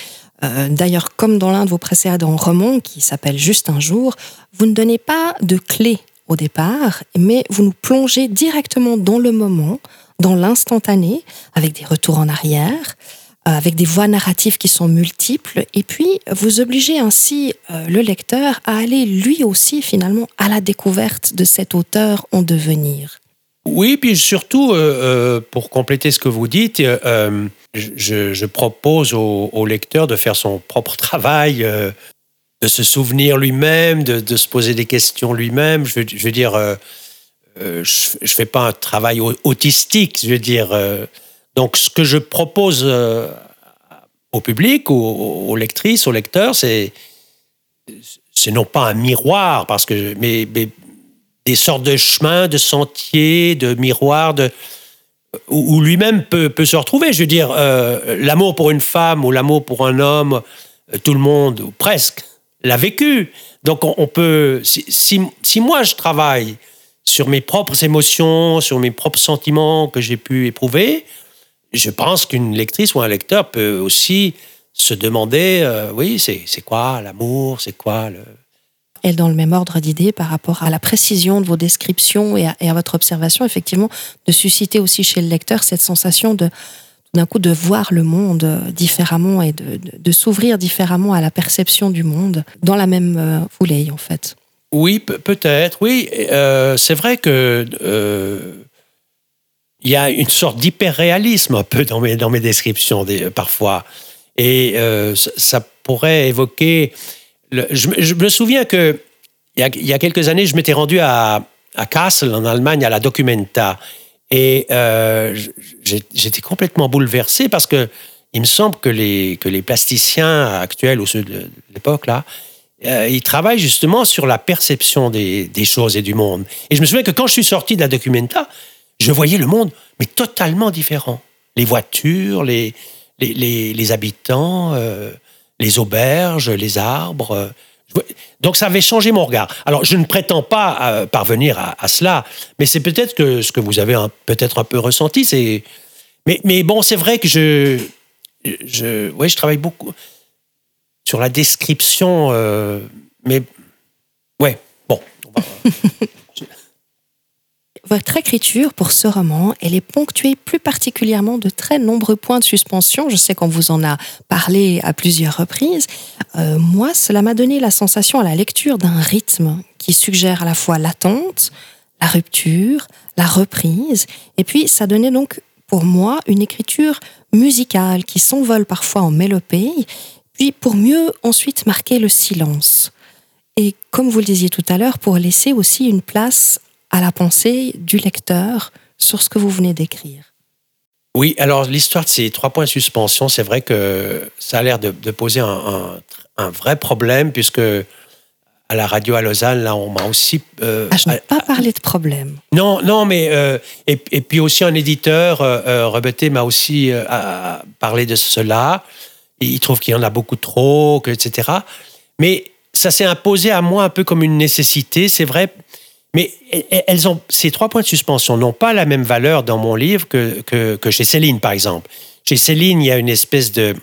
Speaker 1: Euh, d'ailleurs, comme dans l'un de vos précédents romans qui s'appelle Juste un jour, vous ne donnez pas de clés au départ, mais vous nous plongez directement dans le moment, dans l'instantané, avec des retours en arrière, euh, avec des voix narratives qui sont multiples, et puis vous obligez ainsi euh, le lecteur à aller lui aussi finalement à la découverte de cet auteur en devenir.
Speaker 2: Oui, puis surtout, euh, pour compléter ce que vous dites, je, propose au, lecteur de faire son propre travail de se souvenir lui-même, de, se poser des questions lui-même. Je, veux dire, euh, euh, je ne fais pas un travail autistique, je veux dire. Euh. donc, ce que je propose au public, aux, lectrices, aux lecteurs, c'est c'est non pas un miroir, parce que, mais, des sortes de chemins, de sentiers, de miroirs, où, lui-même peut, se retrouver. Je veux dire, l'amour pour une femme ou l'amour pour un homme, tout le monde, ou presque, l'a vécu. Donc on, peut, si, moi je travaille sur mes propres émotions, sur mes propres sentiments que j'ai pu éprouver, je pense qu'une lectrice ou un lecteur peut aussi se demander, euh, oui, c'est quoi l'amour, c'est quoi le...
Speaker 1: Et dans le même ordre d'idées par rapport à la précision de vos descriptions et à, votre observation, effectivement, de susciter aussi chez le lecteur cette sensation de d'un coup de voir le monde différemment et de, s'ouvrir différemment à la perception du monde dans la même euh, foulée en fait.
Speaker 2: Oui, peut-être, oui. Euh, c'est vrai que euh, il y a une sorte d'hyper-réalisme un peu dans mes, dans mes descriptions parfois. Et ça pourrait évoquer je, me souviens que il y, a, quelques années, je m'étais rendu à, à Kassel, en Allemagne, à la Documenta. Et euh, j'étais complètement bouleversé parce que il me semble que les, que les plasticiens actuels ou ceux de l'époque, là, euh, ils travaillent justement sur la perception des, choses et du monde. Et je me souviens que quand je suis sorti de la Documenta, je voyais le monde, mais totalement différent. Les voitures, les, habitants, euh, les auberges, les arbres. Donc ça avait changé mon regard. Alors je ne prétends pas euh, parvenir à, cela, mais c'est peut-être que ce que vous avez peut-être un peu ressenti. Mais, bon, c'est vrai que je je je travaille beaucoup sur la description, euh, mais ouais bon. [LAUGHS]
Speaker 1: Votre écriture pour ce roman, elle est ponctuée plus particulièrement de très nombreux points de suspension. Je sais qu'on vous en a parlé à plusieurs reprises. Euh, moi, cela m'a donné la sensation à la lecture d'un rythme qui suggère à la fois l'attente, la rupture, la reprise. Et puis, ça donnait donc pour moi une écriture musicale qui s'envole parfois en mélopée, puis pour mieux ensuite marquer le silence. Et comme vous le disiez tout à l'heure, pour laisser aussi une place à la pensée du lecteur sur ce que vous venez d'écrire.
Speaker 2: Oui, alors l'histoire de ces trois points de suspension, c'est vrai que ça a l'air de, poser un, vrai problème, puisque à la radio à Lausanne, là, on m'a aussi.
Speaker 1: Euh, ah, je n'ai pas parlé de problème.
Speaker 2: Non, non, mais. Euh, et, puis aussi, un éditeur, euh, m'a aussi euh, parlé de cela. Il trouve qu'il y en a beaucoup trop, etc. Mais ça s'est imposé à moi un peu comme une nécessité. C'est vrai, mais elles ont, ces trois points de suspension n'ont pas la même valeur dans mon livre que, que, chez Céline, par exemple. Chez Céline, il y a une espèce de,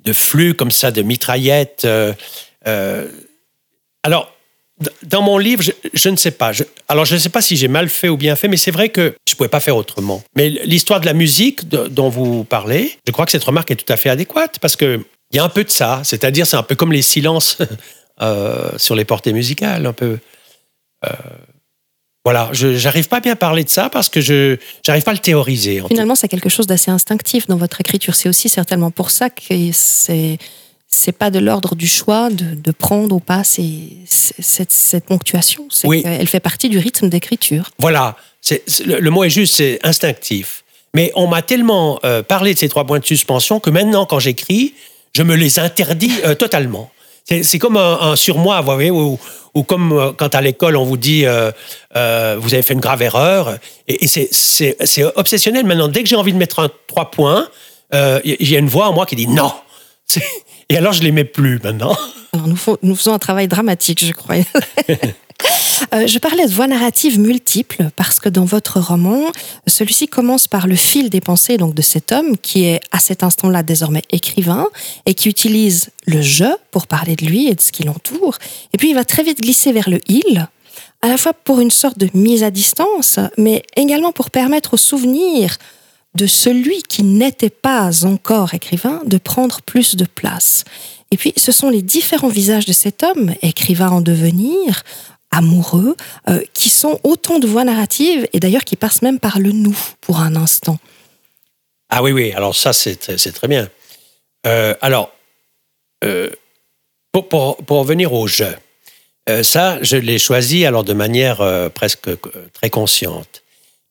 Speaker 2: de flux comme ça, de mitraillettes. Euh, euh, alors, dans mon livre, je, ne sais pas. alors, je ne sais pas si j'ai mal fait ou bien fait, mais c'est vrai que je ne pouvais pas faire autrement. Mais l'histoire de la musique dont vous parlez, je crois que cette remarque est tout à fait adéquate parce qu'il y a un peu de ça. C'est-à-dire, c'est un peu comme les silences [LAUGHS] euh, sur les portées musicales, un peu. Euh, voilà, je n'arrive pas bien à parler de ça parce que je n'arrive pas à le théoriser.
Speaker 1: Finalement, c'est quelque chose d'assez instinctif dans votre écriture. C'est aussi certainement pour ça que c'est c'est pas de l'ordre du choix de, prendre ou pas cette, cette, ponctuation. Oui. Elle fait partie du rythme d'écriture.
Speaker 2: Voilà, le, mot est juste, c'est instinctif. Mais on m'a tellement euh, parlé de ces trois points de suspension que maintenant, quand j'écris, je me les interdis euh, totalement. C'est comme un, surmoi, vous voyez, où, ou comme euh, quand à l'école on vous dit vous avez fait une grave erreur. Et, c'est obsessionnel maintenant. Dès que j'ai envie de mettre un trois points, il y a une voix en moi qui dit non. Et alors je les mets plus maintenant.
Speaker 1: Alors nous, nous faisons un travail dramatique, je crois. [LAUGHS] Euh, je parlais de voix narratives multiples parce que dans votre roman, celui-ci commence par le fil des pensées donc de cet homme qui est à cet instant-là désormais écrivain et qui utilise le je pour parler de lui et de ce qui l'entoure. Et puis il va très vite glisser vers le il, à la fois pour une sorte de mise à distance, mais également pour permettre au souvenir de celui qui n'était pas encore écrivain de prendre plus de place. Et puis, ce sont les différents visages de cet homme, écrivain en devenir, amoureux, euh, qui sont autant de voix narratives et d'ailleurs qui passent même par le nous pour un instant.
Speaker 2: Ah oui, oui, alors ça, c'est très bien. Euh, alors, euh, pour, pour, pour, revenir au jeu, ça, je l'ai choisi alors de manière presque très consciente.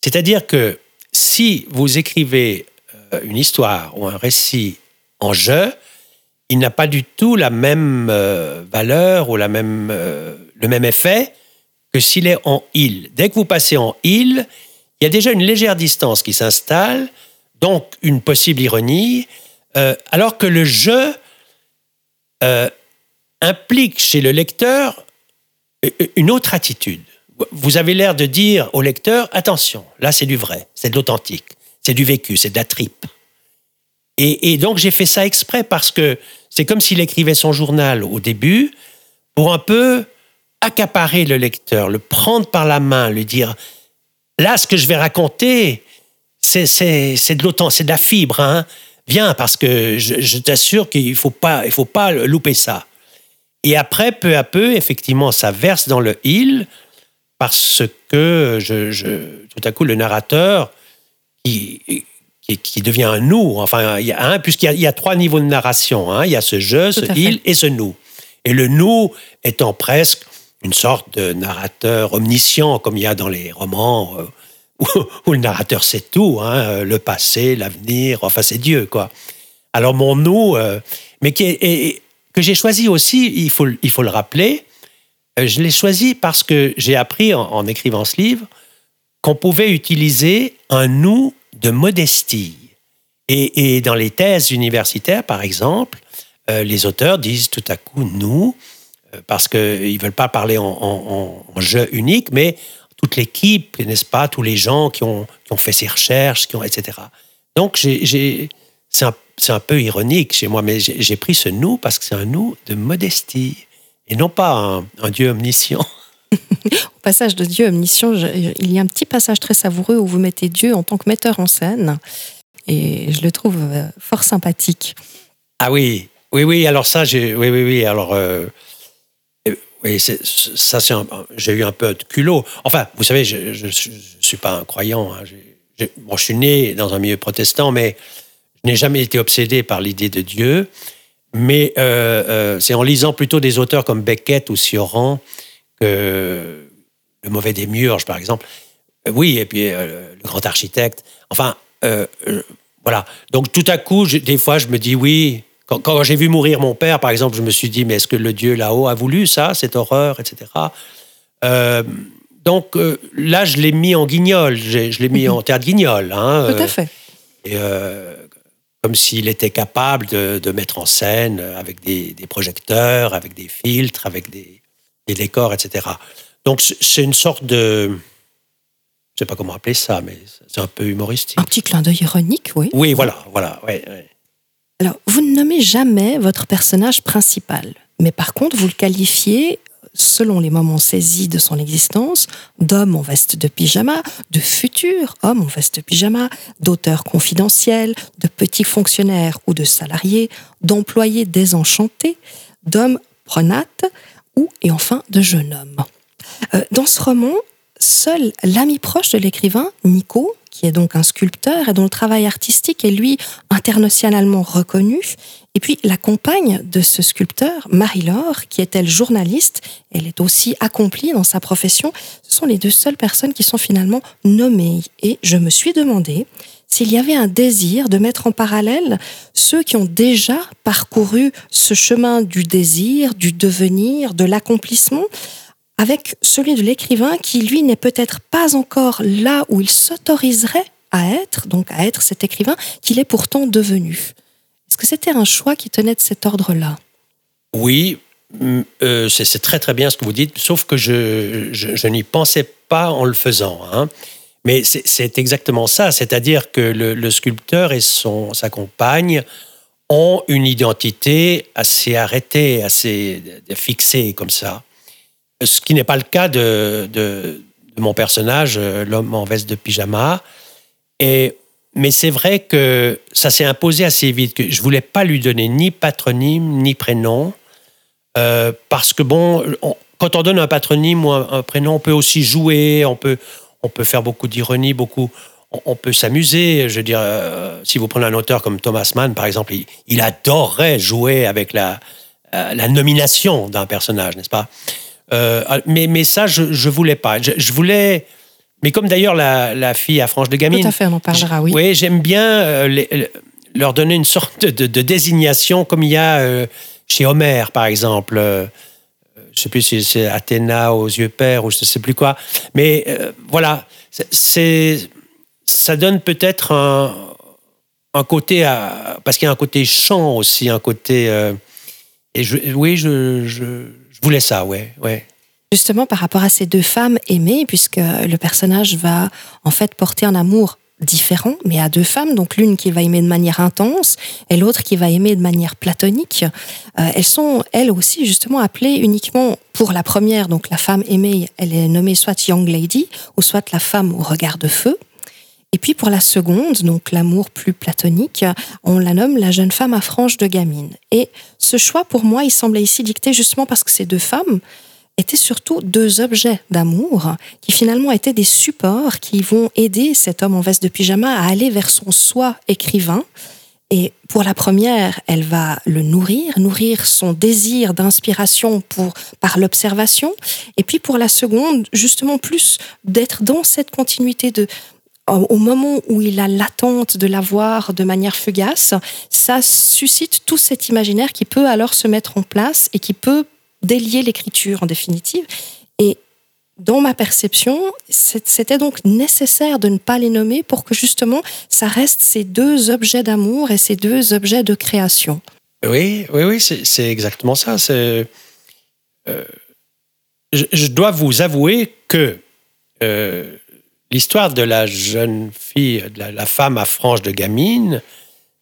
Speaker 2: C'est-à-dire que si vous écrivez une histoire ou un récit en jeu, il n'a pas du tout la même valeur ou la même le même effet que s'il est en il. Dès que vous passez en il, il y a déjà une légère distance qui s'installe, donc une possible ironie, euh, alors que le euh, implique chez le lecteur euh, une autre attitude. Vous avez l'air de dire au lecteur, attention, là c'est du vrai, c'est de l'authentique, c'est du vécu, c'est de la tripe. Et, donc j'ai fait ça exprès parce que c'est comme s'il écrivait son journal au début, pour un peu accaparer le lecteur, le prendre par la main, lui dire là, ce que je vais raconter, c'est de l'autant, c'est de la fibre. Hein. Viens, parce que je, t'assure qu'il ne faut pas, il faut pas louper ça. Et après, peu à peu, effectivement, ça verse dans le il, parce que je, tout à coup, le narrateur, qui, qui, devient un nous, enfin, il y a puisqu'il y, a trois niveaux de narration. Hein. il y a ce je, ce il et ce nous. Et le nous étant presque une sorte de narrateur omniscient, comme il y a dans les romans euh, où, le narrateur sait tout, hein, euh, le passé, l'avenir, enfin c'est Dieu, quoi. Alors mon nous, euh, mais qui que j'ai choisi aussi, il faut, il faut le rappeler, je l'ai choisi parce que j'ai appris en, écrivant ce livre qu'on pouvait utiliser un nous de modestie. Et, dans les thèses universitaires, par exemple, les auteurs disent tout à coup nous, parce qu'ils ne veulent pas parler en, jeu unique, mais toute l'équipe, n'est-ce pas, tous les gens qui ont, fait ces recherches, qui ont, etc. Donc, c'est un, peu ironique chez moi, mais j'ai pris ce nous parce que c'est un nous de modestie et non pas un, Dieu omniscient. [LAUGHS]
Speaker 1: Au passage de Dieu omniscient, il y a un petit passage très savoureux où vous mettez Dieu en tant que metteur en scène et je le trouve euh, fort sympathique.
Speaker 2: Ah oui, oui, oui, alors ça, j'ai, oui, oui, oui, alors. Euh, oui, ça, c'est j'ai eu un peu de culot. Enfin, vous savez, je ne suis pas un croyant. Hein. bon, je suis né dans un milieu protestant, mais je n'ai jamais été obsédé par l'idée de Dieu. Mais euh, euh, c'est en lisant plutôt des auteurs comme Beckett ou Sioran que Le mauvais des Murges, par exemple. Euh, oui, et puis le grand architecte. Enfin, voilà. Donc tout à coup, des fois, je me dis oui, quand, j'ai vu mourir mon père, par exemple, je me suis dit, mais est-ce que le Dieu là-haut a voulu ça, cette horreur, etc. Donc là, je l'ai mis en guignol, je l'ai mis en [LAUGHS] théâtre guignol.
Speaker 1: Hein, Tout à fait.
Speaker 2: Et, comme s'il était capable de, mettre en scène avec des, projecteurs, avec des filtres, avec des, décors, etc. Donc c'est une sorte de... Je ne sais pas comment appeler ça, mais c'est un peu humoristique.
Speaker 1: Un petit clin d'œil ironique, oui.
Speaker 2: Oui, voilà, voilà. Ouais, ouais.
Speaker 1: Alors, vous ne nommez jamais votre personnage principal, mais par contre, vous le qualifiez, selon les moments saisis de son existence, d'homme en veste de pyjama, de futur homme en veste de pyjama, d'auteur confidentiel, de petit fonctionnaire ou de salarié, d'employé désenchanté, d'homme prenate ou, et enfin, de jeune homme. Euh, dans ce roman, seul l'ami proche de l'écrivain, Nico, qui est donc un sculpteur et dont le travail artistique est, lui, internationalement reconnu. Et puis la compagne de ce sculpteur, Marie-Laure, qui est elle journaliste, elle est aussi accomplie dans sa profession. Ce sont les deux seules personnes qui sont finalement nommées. Et je me suis demandé s'il y avait un désir de mettre en parallèle ceux qui ont déjà parcouru ce chemin du désir, du devenir, de l'accomplissement, avec celui de l'écrivain qui, lui, n'est peut-être pas encore là où il s'autoriserait à être, donc à être cet écrivain qu'il est pourtant devenu. Est-ce que c'était un choix qui tenait de cet ordre-là?
Speaker 2: Oui, euh, c'est très très bien ce que vous dites, sauf que je, je, n'y pensais pas en le faisant. Hein. Mais c'est exactement ça, c'est-à-dire que le, sculpteur et son, sa compagne ont une identité assez arrêtée, assez fixée comme ça ce qui n'est pas le cas de, de, mon personnage, euh, l'homme en veste de pyjama. Et, mais c'est vrai que ça s'est imposé assez vite, que je voulais pas lui donner ni patronyme, ni prénom, euh, parce que bon, quand on donne un patronyme ou un, prénom, on peut aussi jouer, on peut, on peut faire beaucoup d'ironie, beaucoup, on, peut s'amuser. Je veux dire, euh, si vous prenez un auteur comme Thomas Mann, par exemple, il, il jouer avec la, la nomination d'un personnage, n'est-ce pas? Euh, ah, mais, mais ça, je ne voulais pas. Je, voulais. Mais comme d'ailleurs la, la, fille à frange de gamine.
Speaker 1: Tout à fait, on en parlera, oui.
Speaker 2: Oui, j'aime bien euh, leur donner une sorte de, désignation, comme il y a euh, chez Homère, par exemple. je ne sais plus si c'est Athéna aux yeux pères ou je ne sais plus quoi. Mais voilà, c'est, ça donne peut-être un, un côté. À, parce qu'il y a un côté chant aussi, un côté. et je, oui, je, je voulais ça, ouais, ouais.
Speaker 1: Justement, par rapport à ces deux femmes aimées, puisque le personnage va en fait porter un amour différents, mais à deux femmes, donc l'une qui va aimer de manière intense et l'autre qui va aimer de manière platonique. Euh, elles sont, elles aussi, justement appelées uniquement pour la première, donc la femme aimée, elle est nommée soit Young Lady ou soit la femme au regard de feu. Et puis pour la seconde, donc l'amour plus platonique, on la nomme la jeune femme à franges de gamine. Et ce choix, pour moi, il semblait ici dicté justement parce que ces deux femmes étaient surtout deux objets d'amour qui finalement étaient des supports qui vont aider cet homme en veste de pyjama à aller vers son soi écrivain. Et pour la première, elle va le nourrir, nourrir son désir d'inspiration pour par l'observation. Et puis pour la seconde, justement plus d'être dans cette continuité de au moment où il a l'attente de la voir de manière fugace, ça suscite tout cet imaginaire qui peut alors se mettre en place et qui peut délier l'écriture en définitive. Et dans ma perception, c'était donc nécessaire de ne pas les nommer pour que justement ça reste ces deux objets d'amour et ces deux objets de création.
Speaker 2: Oui, oui, oui, c'est exactement ça. Euh, je, je, dois vous avouer que euh, L'histoire de la jeune fille, de la, femme à franges de gamine,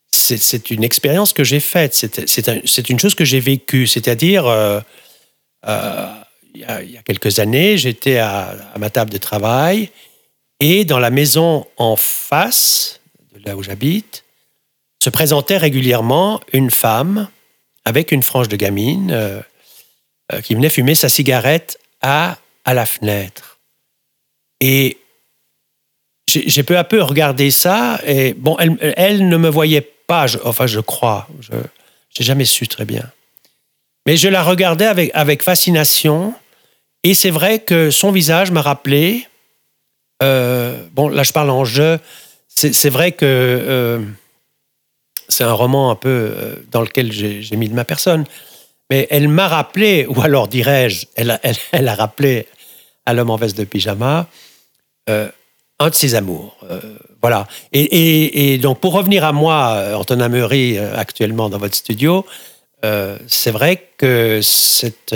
Speaker 2: c'est une expérience que j'ai faite. C'est une chose que j'ai vécue. C'est-à-dire, euh, euh, il, y a quelques années, j'étais à, ma table de travail et dans la maison en face, de là où j'habite, se présentait régulièrement une femme avec une frange de gamine euh, qui venait fumer sa cigarette à, à la fenêtre. Et j'ai peu à peu regardé ça et bon, elle, ne me voyait pas, enfin je crois, je n'ai jamais su très bien. Mais je la regardais avec, fascination et c'est vrai que son visage m'a rappelé, euh, bon là je parle en jeu, c'est vrai que euh, c'est un roman un peu euh, dans lequel j'ai mis de ma personne, mais elle m'a rappelé, ou alors dirais-je, elle, a rappelé à l'homme en veste de pyjama, un de ses amours. Euh, voilà. Et, donc, pour revenir à moi, euh, Antonin Meury, euh, actuellement dans votre studio, c'est vrai que cette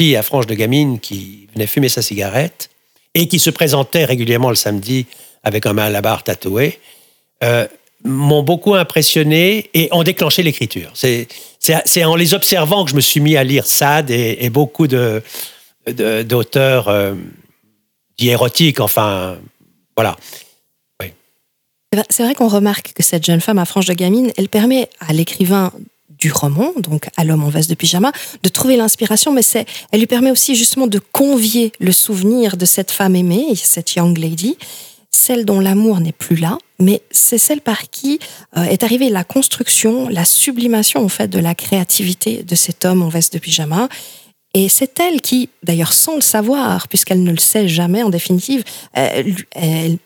Speaker 2: fille à frange de gamine qui venait fumer sa cigarette et qui se présentait régulièrement le samedi avec un main à la barre tatoué, m'ont beaucoup impressionné et ont déclenché l'écriture. C'est en les observant que je me suis mis à lire Sade et, et beaucoup d'auteurs érotique, enfin, voilà.
Speaker 1: C'est vrai qu'on remarque que cette jeune femme à frange de gamine, elle permet à l'écrivain du roman, donc à l'homme en veste de pyjama, de trouver l'inspiration, mais c'est, elle lui permet aussi justement de convier le souvenir de cette femme aimée, cette young lady, celle dont l'amour n'est plus là, mais c'est celle par qui euh, est arrivée la construction, la sublimation en fait de la créativité de cet homme en veste de pyjama et c'est elle qui, d'ailleurs sans le savoir, puisqu'elle ne le sait jamais en définitive, elle,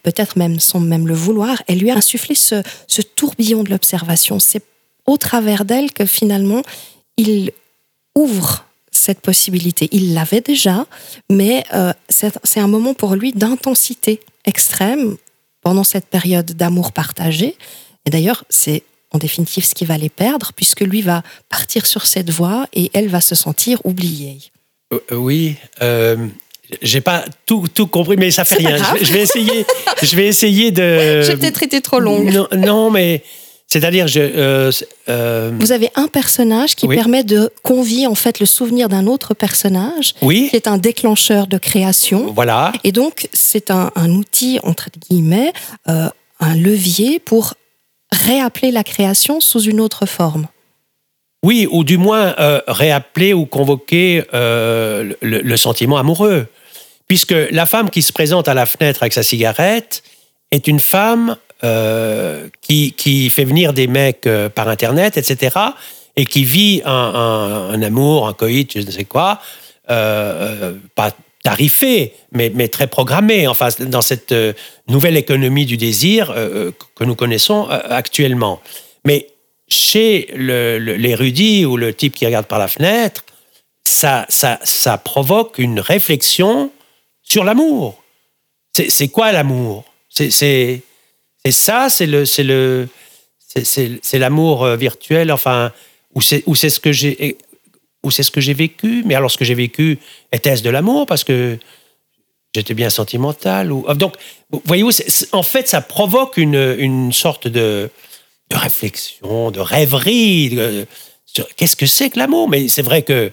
Speaker 1: peut-être même sans même le vouloir, elle lui a insufflé ce, tourbillon de l'observation. C'est au travers d'elle que finalement il ouvre cette possibilité. Il l'avait déjà, mais euh, c'est un moment pour lui d'intensité extrême pendant cette période d'amour partagé. Et d'ailleurs, c'est en définitive ce qui va les perdre, puisque lui va partir sur cette voie et elle va se sentir oubliée.
Speaker 2: Euh, euh, oui. Euh, j'ai pas tout, tout compris, mais ça fait rien. Je, vais essayer. je vais essayer de. [LAUGHS]
Speaker 1: J'ai peut-être été trop longue.
Speaker 2: Non, mais c'est-à-dire, je.
Speaker 1: Vous avez un personnage qui permet de convier en fait le souvenir d'un autre personnage,
Speaker 2: oui.
Speaker 1: qui est un déclencheur de création.
Speaker 2: Voilà.
Speaker 1: Et donc, c'est un, un, outil entre guillemets, un levier pour réappeler la création sous une autre forme.
Speaker 2: Oui, ou du moins euh, réappeler ou convoquer euh, le, sentiment amoureux. Puisque la femme qui se présente à la fenêtre avec sa cigarette est une femme euh, qui, qui, fait venir des mecs par Internet, etc., et qui vit un, un, amour, un coït, je ne sais quoi, pas tarifé, mais, mais très programmé, enfin, dans cette euh, nouvelle économie du désir euh, euh, que nous connaissons actuellement. Mais chez l'érudit ou le type qui regarde par la fenêtre, ça, ça, ça provoque une réflexion sur l'amour. C'est quoi l'amour? C'est ça, c'est le, le, c'est l'amour virtuel, enfin, ou c'est ce que j'ai ou c'est ce que j'ai vécu. Mais alors, ce que j'ai vécu, était-ce de l'amour? Parce que j'étais bien sentimental. Ou... Donc, voyez-vous, en fait, ça provoque une, une sorte de, de réflexion, de rêverie. Qu'est-ce que c'est que l'amour? Mais c'est vrai que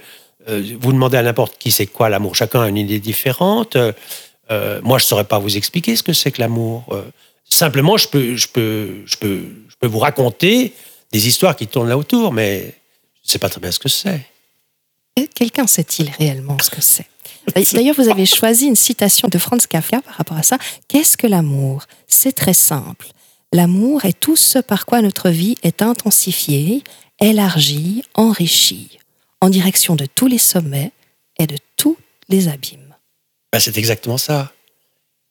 Speaker 2: euh, vous demandez à n'importe qui c'est quoi l'amour? Chacun a une idée différente. Euh, moi, je ne saurais pas vous expliquer ce que c'est que l'amour. Euh, simplement, je peux, je, peux, je, peux, je peux vous raconter des histoires qui tournent là autour, mais je ne sais pas très bien ce que c'est.
Speaker 3: Quelqu'un sait-il réellement ce que c'est? [LAUGHS] D'ailleurs, vous avez choisi une citation de Franz Kafka par rapport à ça. Qu'est-ce que l'amour? C'est très simple. L'amour est tout ce par quoi notre vie est intensifiée, élargie, enrichie, en direction de tous les sommets et de tous les abîmes.
Speaker 2: Ben, c'est exactement ça.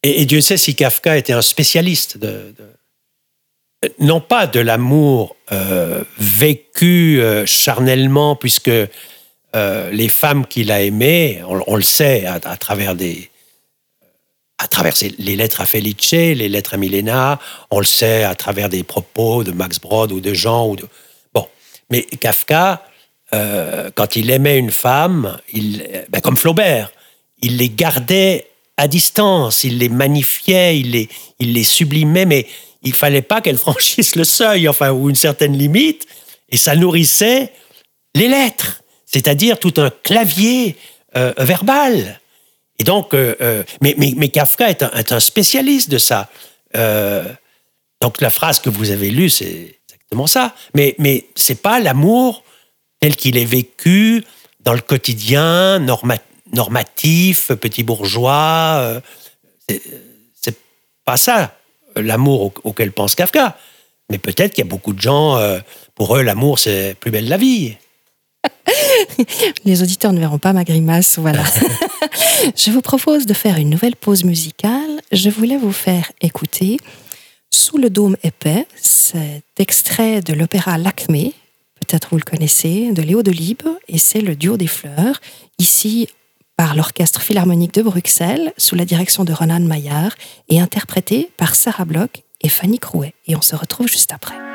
Speaker 2: Et, Dieu sait si Kafka était un spécialiste de, non pas de l'amour euh, vécu euh, charnellement, puisque euh, les femmes qu'il a aimées, on, le sait à, travers des à travers les lettres à Felice, les lettres à Milena, on le sait à travers des propos de Max Brod ou de Jean ou de bon. Mais Kafka, euh, quand il aimait une femme, il, ben comme Flaubert, il les gardait à distance, il les magnifiait, il les, il les sublimait, mais il fallait pas qu'elle [LAUGHS] franchisse le seuil, enfin ou une certaine limite, et ça nourrissait les lettres c'est-à-dire tout un clavier euh, verbal. Et donc, euh, euh, mais, Kafka est un, spécialiste de ça. donc la phrase que vous avez lue, c'est exactement ça. Mais, mais c'est pas l'amour tel qu'il est vécu dans le quotidien normatif, petit bourgeois. c'est pas ça l'amour auquel pense Kafka. Mais peut-être qu'il y a beaucoup de gens, pour eux, l'amour, c'est plus belle la vie.
Speaker 3: Les auditeurs ne verront pas ma grimace, voilà. [LAUGHS] je vous propose de faire une nouvelle pause musicale. Je voulais vous faire écouter Sous le dôme épais, cet extrait de l'opéra L'Acmé, peut-être vous le connaissez, de Léo Delibes, et c'est le duo des fleurs, ici par l'Orchestre Philharmonique de Bruxelles, sous la direction de Ronan Maillard, et interprété par Sarah Bloch et Fanny Crouet. Et on se retrouve juste après.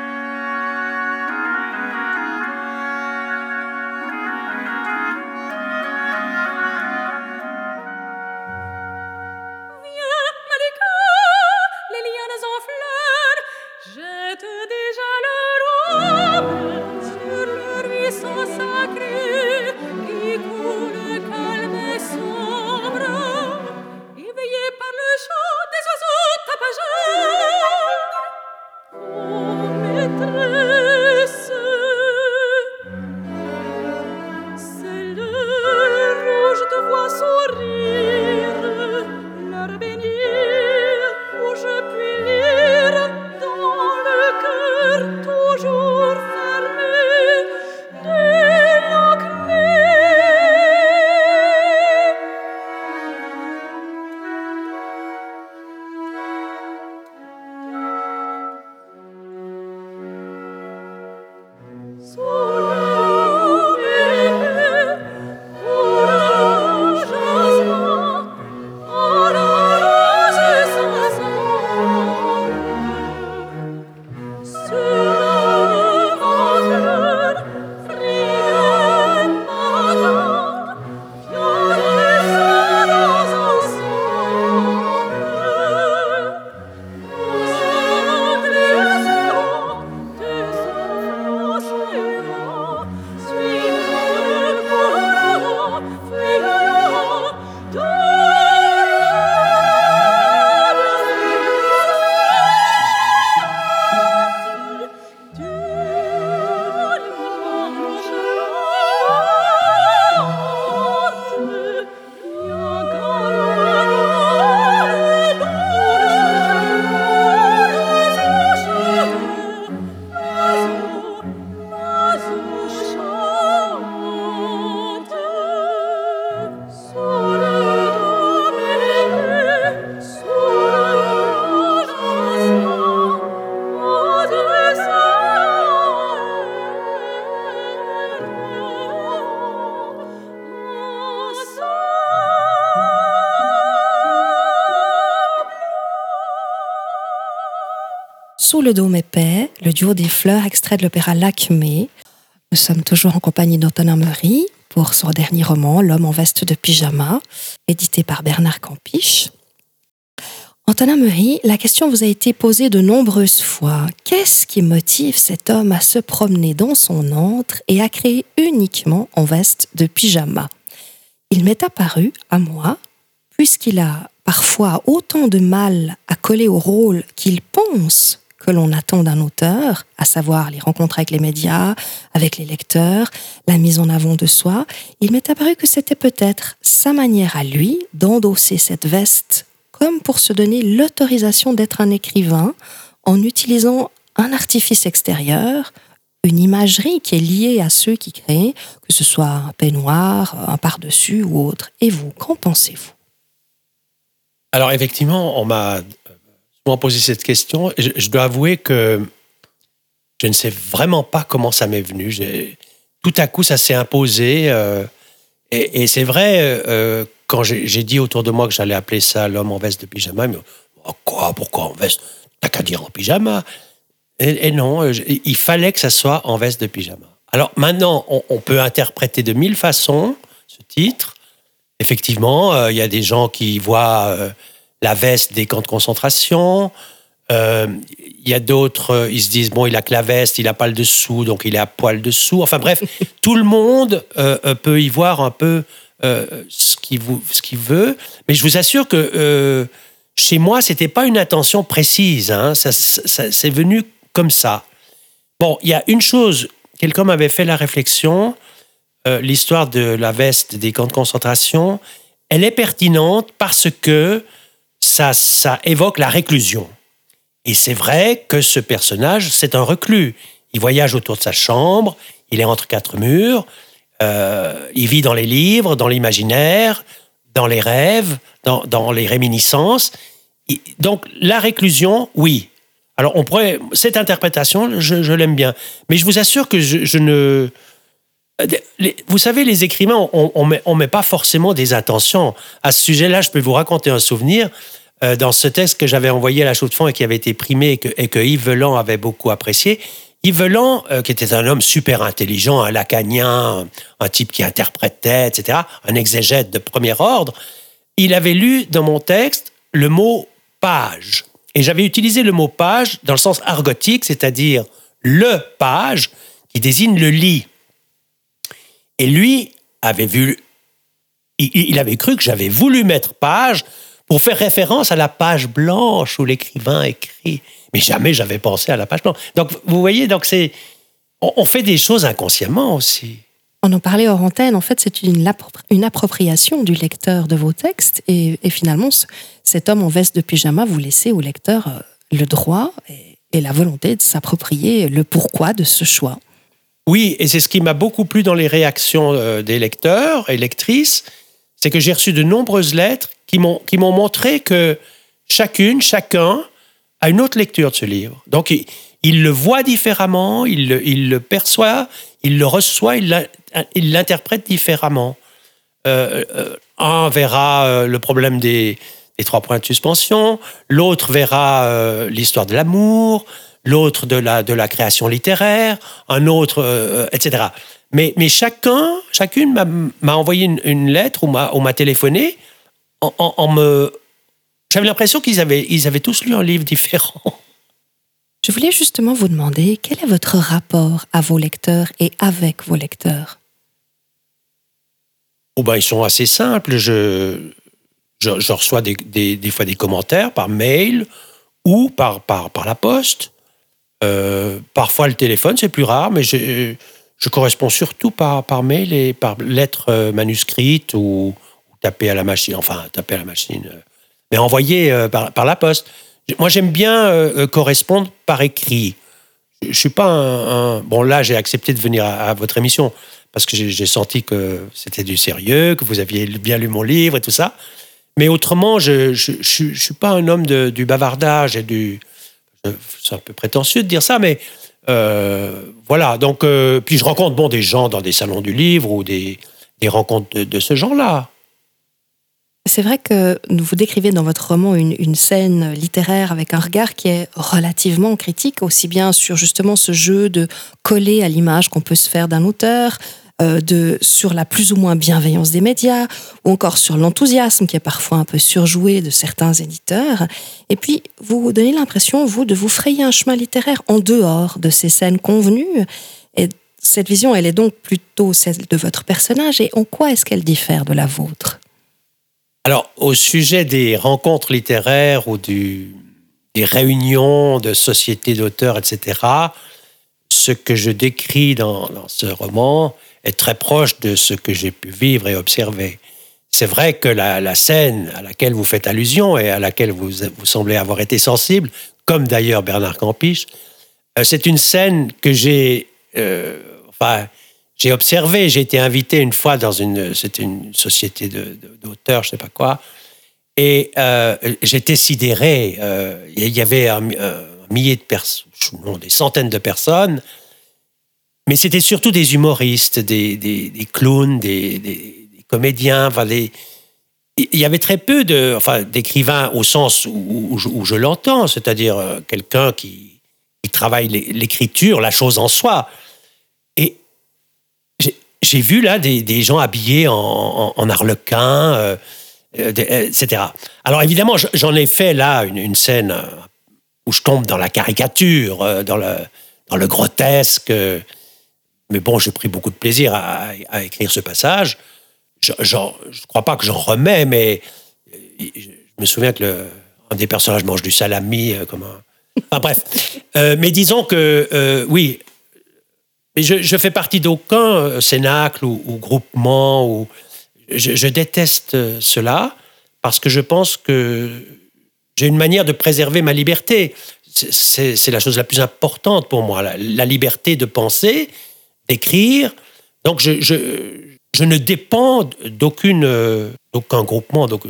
Speaker 3: Sous le dôme épais, le duo des fleurs extrait de l'opéra L'Acmé. Nous sommes toujours en compagnie d'Antonin Meury
Speaker 1: pour son dernier roman, L'homme en veste de pyjama, édité par Bernard Campiche. Antonin Meury, la question vous a été posée de nombreuses fois. Qu'est-ce qui motive cet homme à se promener dans son antre et à créer uniquement en veste de pyjama? Il m'est apparu, à moi, puisqu'il a parfois autant de mal à coller au rôle qu'il pense que l'on attend d'un auteur, à savoir les rencontres avec les médias, avec les lecteurs, la mise en avant de soi, il m'est apparu que c'était peut-être sa manière à lui d'endosser cette veste comme pour se donner l'autorisation d'être un écrivain en utilisant un artifice extérieur, une imagerie qui est liée à ceux qui créent, que ce soit un peignoir, un par-dessus ou autre. Et vous, qu'en pensez-vous?
Speaker 2: Alors effectivement, on m'a souvent posé cette question. Je, dois avouer que je ne sais vraiment pas comment ça m'est venu. Tout à coup, ça s'est imposé. Euh, et, c'est vrai, euh, quand j'ai dit autour de moi que j'allais appeler ça l'homme en veste de pyjama, me oh, quoi, pourquoi en veste? T'as qu'à dire en pyjama. Et, non, euh, il fallait que ça soit en veste de pyjama. Alors maintenant, on, peut interpréter de mille façons ce titre. Effectivement, il y a des gens qui voient la veste des camps de concentration. Euh, il y a d'autres, euh, ils se disent, bon, il a que la veste, il n'a pas le dessous, donc il est à poil dessous. Enfin bref, [LAUGHS] tout le monde euh, peut y voir un peu ce qu'il veut. Mais je vous assure que chez moi, c'était pas une intention précise. Hein. Ça, c'est venu comme ça. Bon, il y a une chose, quelqu'un m'avait fait la réflexion, l'histoire de la veste des camps de concentration, elle est pertinente parce que ça, ça évoque la réclusion. Et c'est vrai que ce personnage, c'est un reclus. Il voyage autour de sa chambre, il est entre quatre murs, euh, il vit dans les livres, dans l'imaginaire, dans les rêves, dans, les réminiscences. donc la réclusion, oui. Alors on pourrait cette interprétation, je, l'aime bien, mais je vous assure que je, ne. Vous savez, les écrivains, on ne met, pas forcément des intentions. À ce sujet-là, je peux vous raconter un souvenir. Euh, dans ce texte que j'avais envoyé à la chaux de fond et qui avait été primé et que, Yves Velan avait beaucoup apprécié, Yves Velan, euh, qui était un homme super intelligent, un lacanien, un type qui interprétait, etc., un exégète de premier ordre, il avait lu dans mon texte le mot page. Et j'avais utilisé le mot page dans le sens argotique, c'est-à-dire le page qui désigne le lit. Et lui avait vu, il avait cru que j'avais voulu mettre page pour faire référence à la page blanche où l'écrivain écrit. Mais jamais j'avais pensé à la page blanche. Donc, vous voyez, donc c'est, on, fait des choses inconsciemment aussi.
Speaker 1: On en parlait hors antenne, en fait, c'est une, appropriation du lecteur de vos textes. Et, finalement, cet homme en veste de pyjama, vous laissez au lecteur euh, le droit et, la volonté de s'approprier le pourquoi de ce choix.
Speaker 2: Oui, et c'est ce qui m'a beaucoup plu dans les réactions euh, des lecteurs et lectrices, c'est que j'ai reçu de nombreuses lettres qui m'ont montré que chacune, chacun a une autre lecture de ce livre. Donc il, le voit différemment, il le, perçoit, il le reçoit, il l'interprète différemment. Euh, euh, un verra le problème des, trois points de suspension, l'autre verra l'histoire de l'amour, l'autre de la, de la création littéraire, un autre, etc. Mais, mais chacun, chacune m'a envoyé une, une lettre ou m'a téléphoné en, me. J'avais l'impression qu'ils avaient, ils avaient tous lu un livre différent. [LAUGHS]
Speaker 1: Je voulais justement vous demander quel est votre rapport à vos lecteurs et avec vos lecteurs?
Speaker 2: Oh ben, Ils sont assez simples. Je, je, reçois des, des, fois des commentaires par mail ou par, par, par la poste. Euh, parfois le téléphone, c'est plus rare, mais je, je corresponds surtout par, par mail et par lettres euh, manuscrites ou, taper à la machine, enfin taper à la machine, euh, mais envoyer par, la poste. Moi, j'aime bien correspondre par écrit. Je, suis pas un, bon là, j'ai accepté de venir à, votre émission parce que j'ai senti que c'était du sérieux, que vous aviez bien lu mon livre et tout ça. Mais autrement, je ne suis pas un homme du bavardage et du. C'est un peu prétentieux de dire ça, mais voilà. Donc, puis je rencontre bon des gens dans des salons du livre ou des, des rencontres de ce genre-là.
Speaker 1: C'est vrai que vous décrivez dans votre roman une, scène littéraire avec un regard qui est relativement critique, aussi bien sur justement ce jeu de coller à l'image qu'on peut se faire d'un auteur, euh, de, sur la plus ou moins bienveillance des médias, ou encore sur l'enthousiasme qui est parfois un peu surjoué de certains éditeurs. Et puis, vous donnez l'impression, vous, de vous frayer un chemin littéraire en dehors de ces scènes convenues. Et cette vision, elle est donc plutôt celle de votre personnage. Et en quoi est-ce qu'elle diffère de la vôtre?
Speaker 2: Alors, au sujet des rencontres littéraires ou des réunions de sociétés d'auteurs, etc., ce que je décris dans, ce roman est très proche de ce que j'ai pu vivre et observer. C'est vrai que la, scène à laquelle vous faites allusion et à laquelle vous, vous semblez avoir été sensible, comme d'ailleurs Bernard Campiche, euh, c'est une scène que j'ai, euh, enfin, j'ai observée. J'ai été invité une fois dans une, une société d'auteurs, je sais pas quoi, et euh, j'étais sidéré. Euh, il y avait un, millier de personnes, des centaines de personnes, mais c'était surtout des humoristes, des, des, clowns, des, des, comédiens. Il y avait très peu de, enfin, d'écrivains au sens où, je, l'entends, c'est-à-dire euh, quelqu'un qui, travaille l'écriture, la chose en soi. Et j'ai vu là des, gens habillés en, en, arlequin. Euh, etc. Alors évidemment, j'en ai fait là une, scène euh, où je tombe dans la caricature, euh, dans le, dans le grotesque. Mais bon, j'ai pris beaucoup de plaisir à, écrire ce passage. Je ne crois pas que j'en remets, mais je me souviens que le, un des personnages mange du salami un... Enfin bref. mais disons que, oui, mais je, fais partie d'aucun cénacle ou, ou groupement ou je, déteste euh, cela parce que je pense que j'ai une manière de préserver ma liberté. C'est la chose la plus importante pour moi, la, liberté de penser, d'écrire. Donc je, je, ne dépends d'aucune, euh, d'aucun groupement. Donc,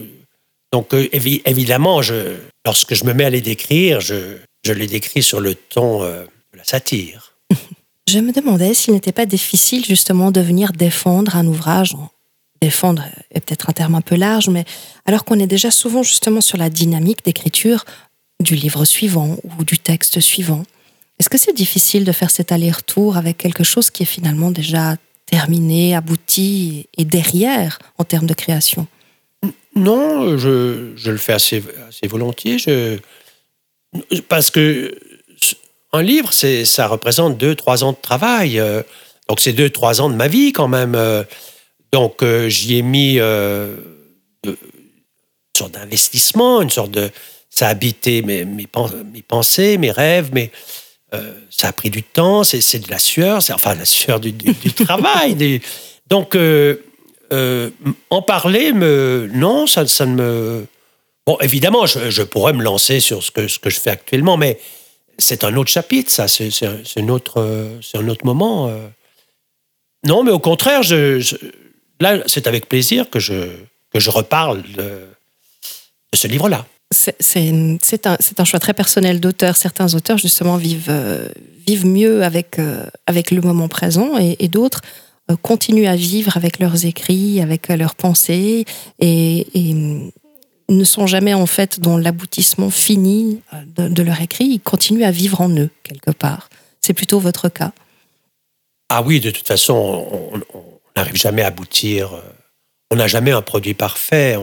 Speaker 2: donc euh, évidemment, je, lorsque je me mets à les décrire, je, je les décris sur le ton de la satire. [LAUGHS]
Speaker 1: Je me demandais s'il n'était pas difficile justement de venir défendre un ouvrage défendre est peut-être un terme un peu large, mais alors qu'on est déjà souvent justement sur la dynamique d'écriture du livre suivant ou du texte suivant, est-ce que c'est difficile de faire cet aller-retour avec quelque chose qui est finalement déjà terminé, abouti et derrière en termes de création?
Speaker 2: Non, je, le fais assez, assez volontiers. Je, parce que un livre, ça représente deux, trois ans de travail. Euh, donc c'est deux, trois ans de ma vie quand même. Euh, donc, euh, j'y ai mis une sorte d'investissement, une sorte de. Ça a habité mes, mes, pensées, mes rêves, mais euh, ça a pris du temps, c'est de la sueur, enfin la sueur du, travail. donc, en parler, non, ça, ne me. Bon, évidemment, je, pourrais me lancer sur ce que, je fais actuellement, mais c'est un autre chapitre, ça, c'est un, autre, un autre moment. Non, mais au contraire, là, c'est avec plaisir que je, que je reparle de, ce livre-là.
Speaker 1: C'est un, choix très personnel d'auteur. Certains auteurs, justement, vivent, euh, vivent mieux avec, euh, avec le moment présent et, d'autres euh, continuent à vivre avec leurs écrits, avec leurs pensées et, ne sont jamais, en fait, dans l'aboutissement fini de, leur écrit. Ils continuent à vivre en eux, quelque part. C'est plutôt votre cas.
Speaker 2: Ah oui, de toute façon, on n'arrive jamais à aboutir. On n'a jamais un produit parfait.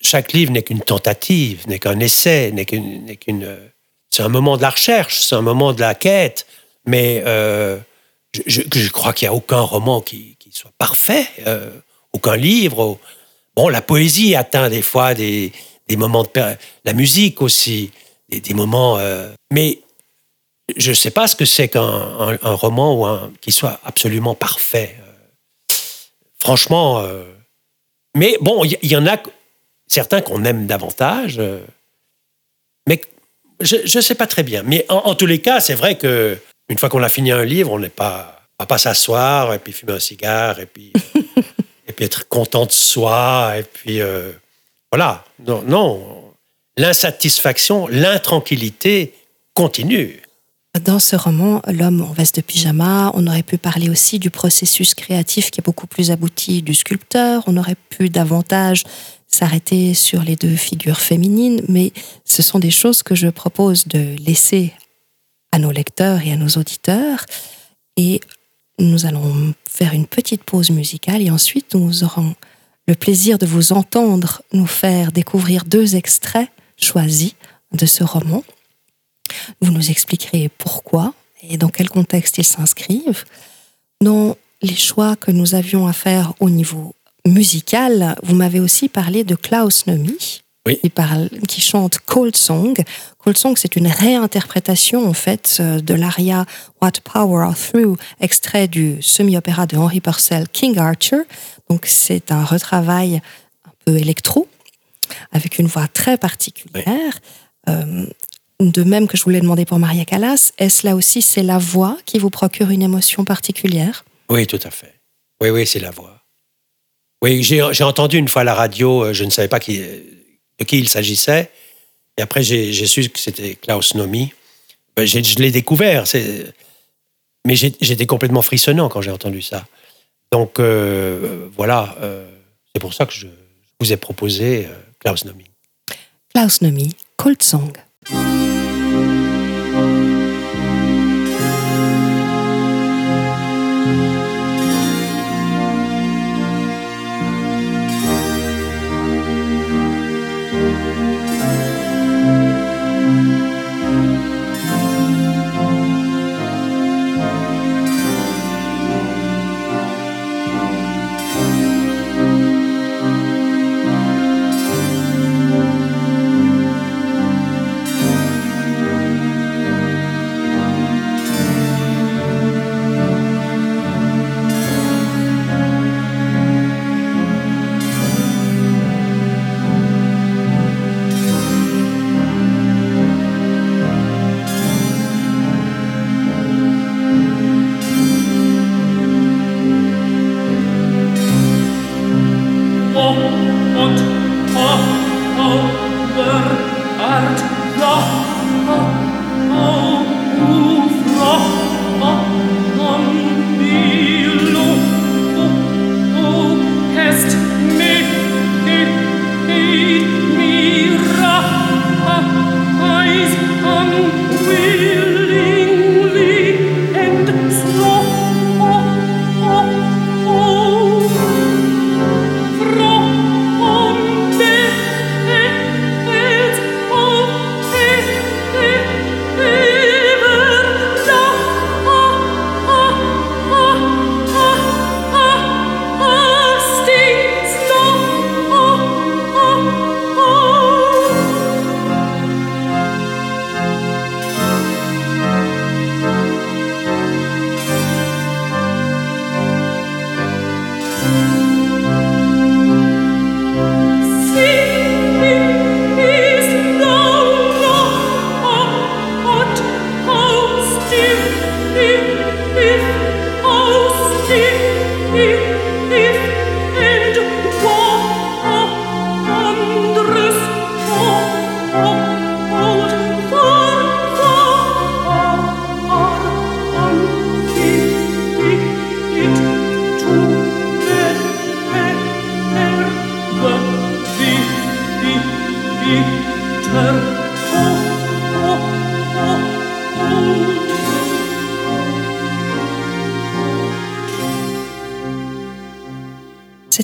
Speaker 2: Chaque livre n'est qu'une tentative, n'est qu'un essai, n'est qu'une. Euh, c'est un moment de la recherche, c'est un moment de la quête. Mais euh, je, crois qu'il n'y a aucun roman qui, soit parfait, aucun livre. Bon, la poésie atteint des fois des, moments de. La musique aussi, des, moments. mais je ne sais pas ce que c'est qu'un roman ou un, qui soit absolument parfait. Franchement, euh, mais bon, il y, en a certains qu'on aime davantage, euh, mais je ne sais pas très bien. Mais en, tous les cas, c'est vrai que une fois qu'on a fini un livre, on n'est pas, va pas s'asseoir et puis fumer un cigare et puis [LAUGHS] et puis être content de soi et puis euh, voilà. Non, non. L'insatisfaction, l'intranquillité continue.
Speaker 1: Dans ce roman, L'homme en veste de pyjama, on aurait pu parler aussi du processus créatif qui est beaucoup plus abouti du sculpteur. On aurait pu davantage s'arrêter sur les deux figures féminines, mais ce sont des choses que je propose de laisser à nos lecteurs et à nos auditeurs. Et
Speaker 3: nous allons faire une petite pause musicale et ensuite nous aurons le plaisir de vous entendre nous faire découvrir deux extraits choisis de ce roman. Vous nous expliquerez pourquoi et dans quel contexte ils s'inscrivent. Dans les choix que nous avions à faire au niveau musical, vous m'avez aussi parlé de Klaus Nomi, qui, parle, qui chante Cold Song. Cold Song, c'est une réinterprétation en fait euh, de l'aria What Power Are Through, extrait du semi-opéra de Henry Purcell King Archer. Donc c'est un retravail un peu électro, avec une voix très particulière. Euh, de même que je vous l'ai demandé pour Maria Callas, est-ce là aussi c'est la voix qui vous procure une émotion particulière?
Speaker 2: Oui, tout à fait. Oui, oui, c'est la voix. Oui, j'ai entendu une fois à la radio, euh, je ne savais pas qui, de qui il s'agissait. Et après, j'ai su que c'était Klaus Nomi. Ben, je l'ai découvert. Mais j'étais complètement frissonnant quand j'ai entendu ça. Donc euh, voilà, euh, c'est pour ça que je, vous ai proposé Klaus Nomi.
Speaker 3: Klaus Nomi, Cold Song.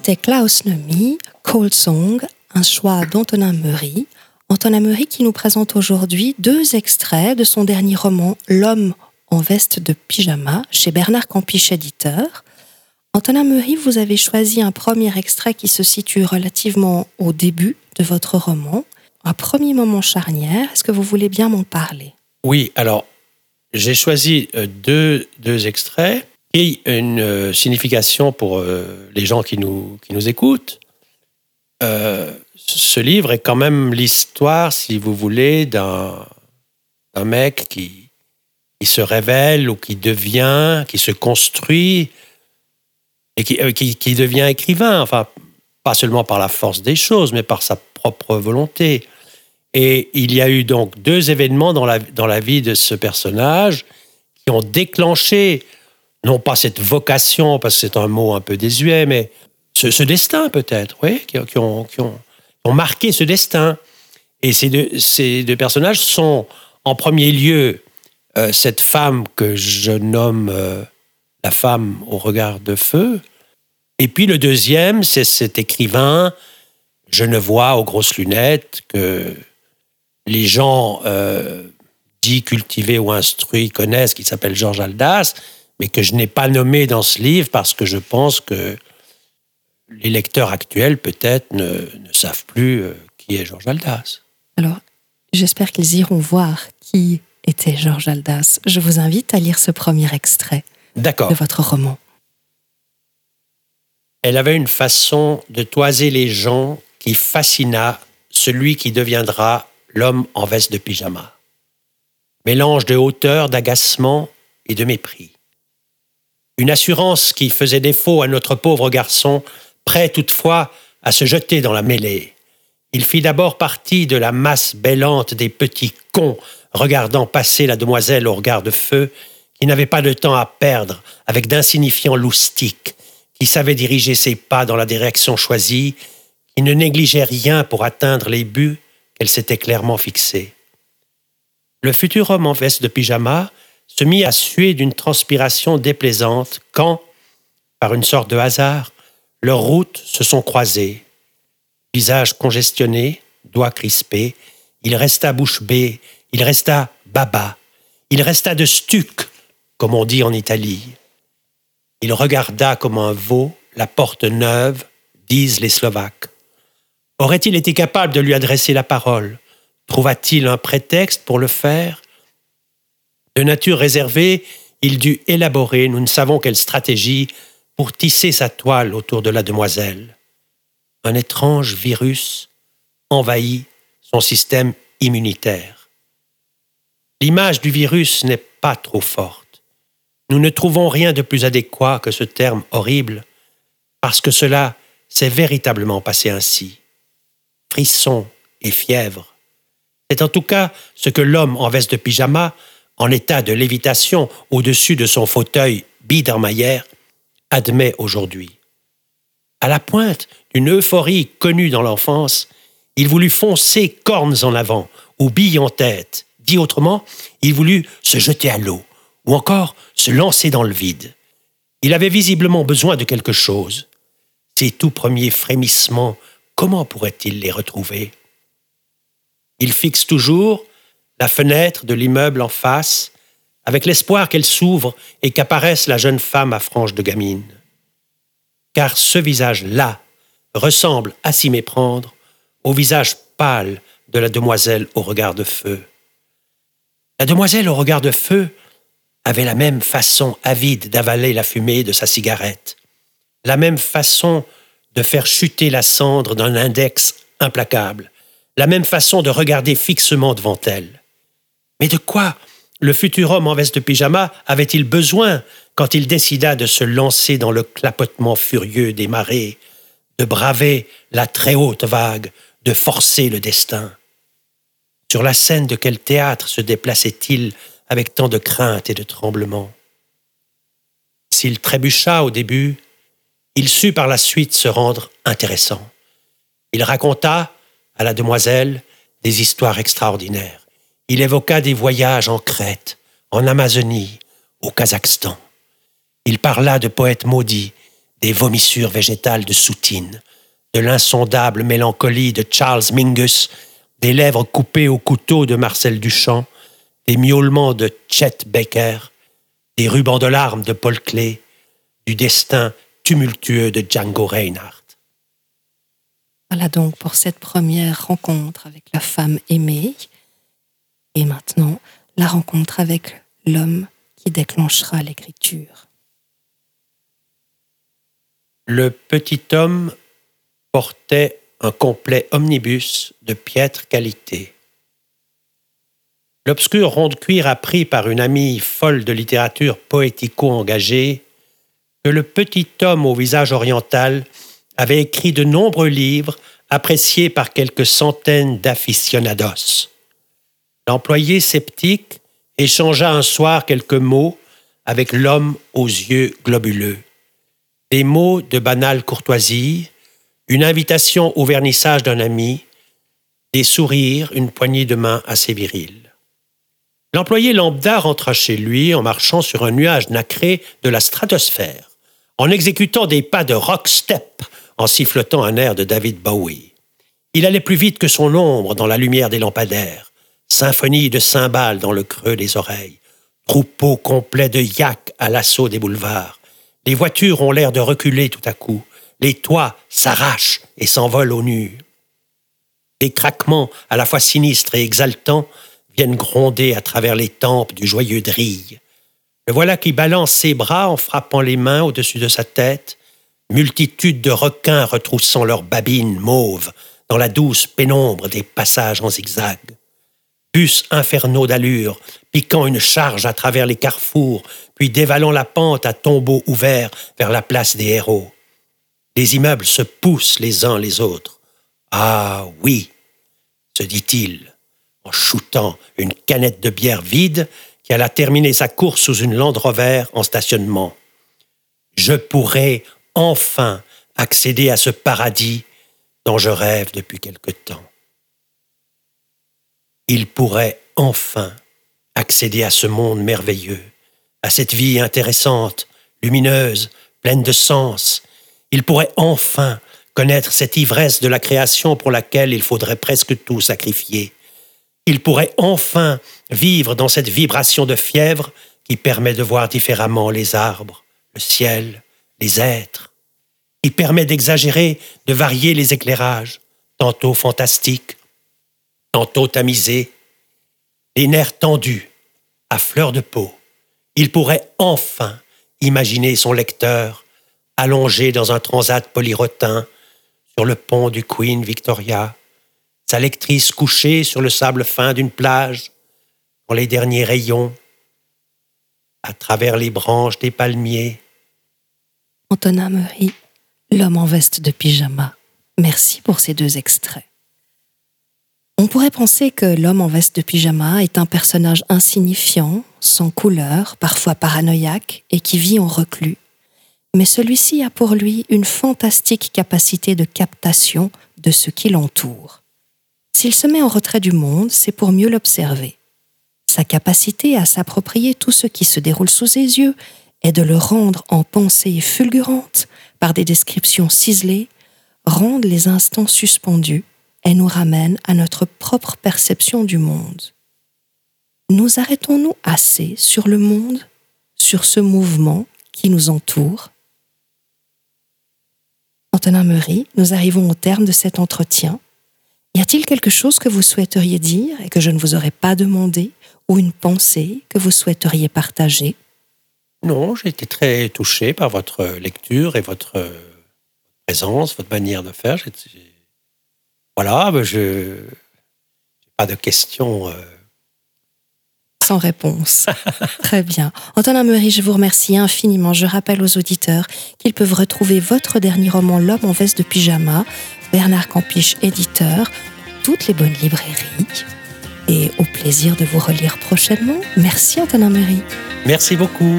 Speaker 3: C'était Klaus Nomi, Cold Song, un choix d'Antonin Meury. Antonin Meury qui nous présente aujourd'hui deux extraits de son dernier roman L'homme en veste de pyjama chez Bernard Campiche éditeur. Antonin Meury, vous avez choisi un premier extrait qui se situe relativement au début de votre roman, un premier moment charnière. Est-ce que vous voulez bien m'en parler?
Speaker 2: Oui, alors j'ai choisi euh, deux, deux extraits une euh, signification pour euh, les gens qui nous, qui nous écoutent. Euh, ce livre est quand même l'histoire, si vous voulez, d'un mec qui, qui se révèle ou qui devient, qui se construit et qui, qui, qui, devient écrivain. Enfin, pas seulement par la force des choses, mais par sa propre volonté. Et il y a eu donc deux événements dans la, dans la vie de ce personnage qui ont déclenché non pas cette vocation, parce que c'est un mot un peu désuet, mais ce, destin peut-être, oui, qui, ont, qui, ont, marqué ce destin. Et ces deux, ces deux personnages sont en premier lieu euh, cette femme que je nomme euh, La femme au regard de feu. Et puis le deuxième, c'est cet écrivain, je ne vois aux grosses lunettes que les gens euh, dits cultivés ou instruits connaissent, qui s'appelle Georges Aldas, mais que je n'ai pas nommé dans ce livre parce que je pense que les lecteurs actuels peut-être ne, ne, savent plus euh, qui est Georges Aldas.
Speaker 1: Alors, j'espère qu'ils iront voir qui était Georges Aldas. Je vous invite à lire ce premier extrait de votre roman.
Speaker 2: Elle avait une façon de toiser les gens qui fascina celui qui deviendra l'homme en veste de pyjama. Mélange de hauteur, d'agacement et de mépris. Une assurance qui faisait défaut à notre pauvre garçon, prêt toutefois à se jeter dans la mêlée. Il fit d'abord partie de la masse bêlante des petits cons regardant passer la demoiselle au regard de feu, qui n'avait pas de temps à perdre avec d'insignifiants loustiques, qui savait diriger ses pas dans la direction choisie, qui ne négligeait rien pour atteindre les buts qu'elle s'était clairement fixés. Le futur homme en veste de pyjama se mit à suer d'une transpiration déplaisante quand, par une sorte de hasard, leurs routes se sont croisées. Visage congestionné, doigts crispés, il resta bouche bée, il resta baba, il resta de stuc, comme on dit en Italie. Il regarda comme un veau la porte neuve, disent les Slovaques. Aurait-il été capable de lui adresser la parole? Trouva-t-il un prétexte pour le faire? De nature réservée, il dut élaborer, nous ne savons quelle stratégie, pour tisser sa toile autour de la demoiselle. Un étrange virus envahit son système immunitaire. L'image du virus n'est pas trop forte. Nous ne trouvons rien de plus adéquat que ce terme horrible, parce que cela s'est véritablement passé ainsi. Frisson et fièvre. C'est en tout cas ce que l'homme en veste de pyjama, en état de lévitation au-dessus de son fauteuil Biedermeier, admet aujourd'hui. À la pointe d'une euphorie connue dans l'enfance, il voulut foncer cornes en avant ou billes en tête. Dit autrement, il voulut se jeter à l'eau ou encore se lancer dans le vide. Il avait visiblement besoin de quelque chose. Ses tout premiers frémissements, comment pourrait-il les retrouver? Il fixe toujours la fenêtre de l'immeuble en face, avec l'espoir qu'elle s'ouvre et qu'apparaisse la jeune femme à franges de gamine. Car ce visage-là ressemble à s'y méprendre au visage pâle de la demoiselle au regard de feu. La demoiselle au regard de feu avait la même façon avide d'avaler la fumée de sa cigarette, la même façon de faire chuter la cendre d'un index implacable, la même façon de regarder fixement devant elle. Mais de quoi le futur homme en veste de pyjama avait-il besoin quand il décida de se lancer dans le clapotement furieux des marées, de braver la très haute vague, de forcer le destin? Sur la scène de quel théâtre se déplaçait-il avec tant de crainte et de tremblement. S'il trébucha au début, il sut par la suite se rendre intéressant. Il raconta à la demoiselle des histoires extraordinaires. Il évoqua des voyages en Crète, en Amazonie, au Kazakhstan. Il parla de poètes maudits, des vomissures végétales de Soutine, de l'insondable mélancolie de Charles Mingus, des lèvres coupées au couteau de Marcel Duchamp, des miaulements de Chet Baker, des rubans de larmes de Paul Klee, du destin tumultueux de Django Reinhardt.
Speaker 1: Voilà donc pour cette première rencontre avec la femme aimée. Et maintenant, la rencontre avec l'homme qui déclenchera l'écriture.
Speaker 2: Le petit homme portait un complet omnibus de piètre qualité. L'obscur rond de cuir apprit par une amie folle de littérature poético-engagée que le petit homme au visage oriental avait écrit de nombreux livres appréciés par quelques centaines d'aficionados. L'employé sceptique échangea un soir quelques mots avec l'homme aux yeux globuleux. Des mots de banale courtoisie, une invitation au vernissage d'un ami, des sourires, une poignée de main assez virile. L'employé lambda rentra chez lui en marchant sur un nuage nacré de la stratosphère, en exécutant des pas de rock step, en sifflotant un air de David Bowie. Il allait plus vite que son ombre dans la lumière des lampadaires, symphonie de cymbales dans le creux des oreilles, troupeau complet de yaks à l'assaut des boulevards. Les voitures ont l'air de reculer tout à coup, les toits s'arrachent et s'envolent au nu. Des craquements à la fois sinistres et exaltants viennent gronder à travers les tempes du joyeux drille. Le voilà qui balance ses bras en frappant les mains au-dessus de sa tête, multitude de requins retroussant leurs babines mauves dans la douce pénombre des passages en zigzag. Bus infernaux d'allure, piquant une charge à travers les carrefours, puis dévalant la pente à tombeau ouvert vers la place des héros. Les immeubles se poussent les uns les autres. Ah oui, se dit-il, en shootant une canette de bière vide qui alla terminer sa course sous une Land Rover en stationnement. Je pourrais enfin accéder à ce paradis dont je rêve depuis quelque temps. Il pourrait enfin accéder à ce monde merveilleux, à cette vie intéressante, lumineuse, pleine de sens. Il pourrait enfin connaître cette ivresse de la création pour laquelle il faudrait presque tout sacrifier. Il pourrait enfin vivre dans cette vibration de fièvre qui permet de voir différemment les arbres, le ciel, les êtres, qui permet d'exagérer, de varier les éclairages, tantôt fantastiques, tantôt tamisés, les nerfs tendus, à fleur de peau. Il pourrait enfin imaginer son lecteur allongé dans un transat polyrotin sur le pont du Queen Victoria, sa lectrice couchée sur le sable fin d'une plage, dans les derniers rayons, à travers les branches des palmiers.
Speaker 1: Antonin Meury, L'homme en veste de pyjama. Merci pour ces deux extraits. On pourrait penser que l'homme en veste de pyjama est un personnage insignifiant, sans couleur, parfois paranoïaque, et qui vit en reclus mais celui-ci a pour lui une fantastique capacité de captation de ce qui l'entoure. S'il se met en retrait du monde, c'est pour mieux l'observer. Sa capacité à s'approprier tout ce qui se déroule sous ses yeux et de le rendre en pensée fulgurante par des descriptions ciselées rendent les instants suspendus et nous ramènent à notre propre perception du monde. Nous arrêtons-nous assez sur le monde, sur ce mouvement qui nous entoure? Antonin Meury, nous arrivons au terme de cet entretien. Y a-t-il quelque chose que vous souhaiteriez dire et que je ne vous aurais pas demandé, ou une pensée que vous souhaiteriez partager?
Speaker 2: Non, j'ai été très touché par votre lecture et votre présence, votre manière de faire. Voilà, je n'ai pas de questions. Euh,
Speaker 1: sans réponse. [LAUGHS] Très bien. Antonin Meury, je vous remercie infiniment. Je rappelle aux auditeurs qu'ils peuvent retrouver votre dernier roman L'homme en veste de pyjama, Bernard Campiche, éditeur, toutes les bonnes librairies. Et au plaisir de vous relire prochainement. Merci Antonin Meury.
Speaker 2: Merci beaucoup.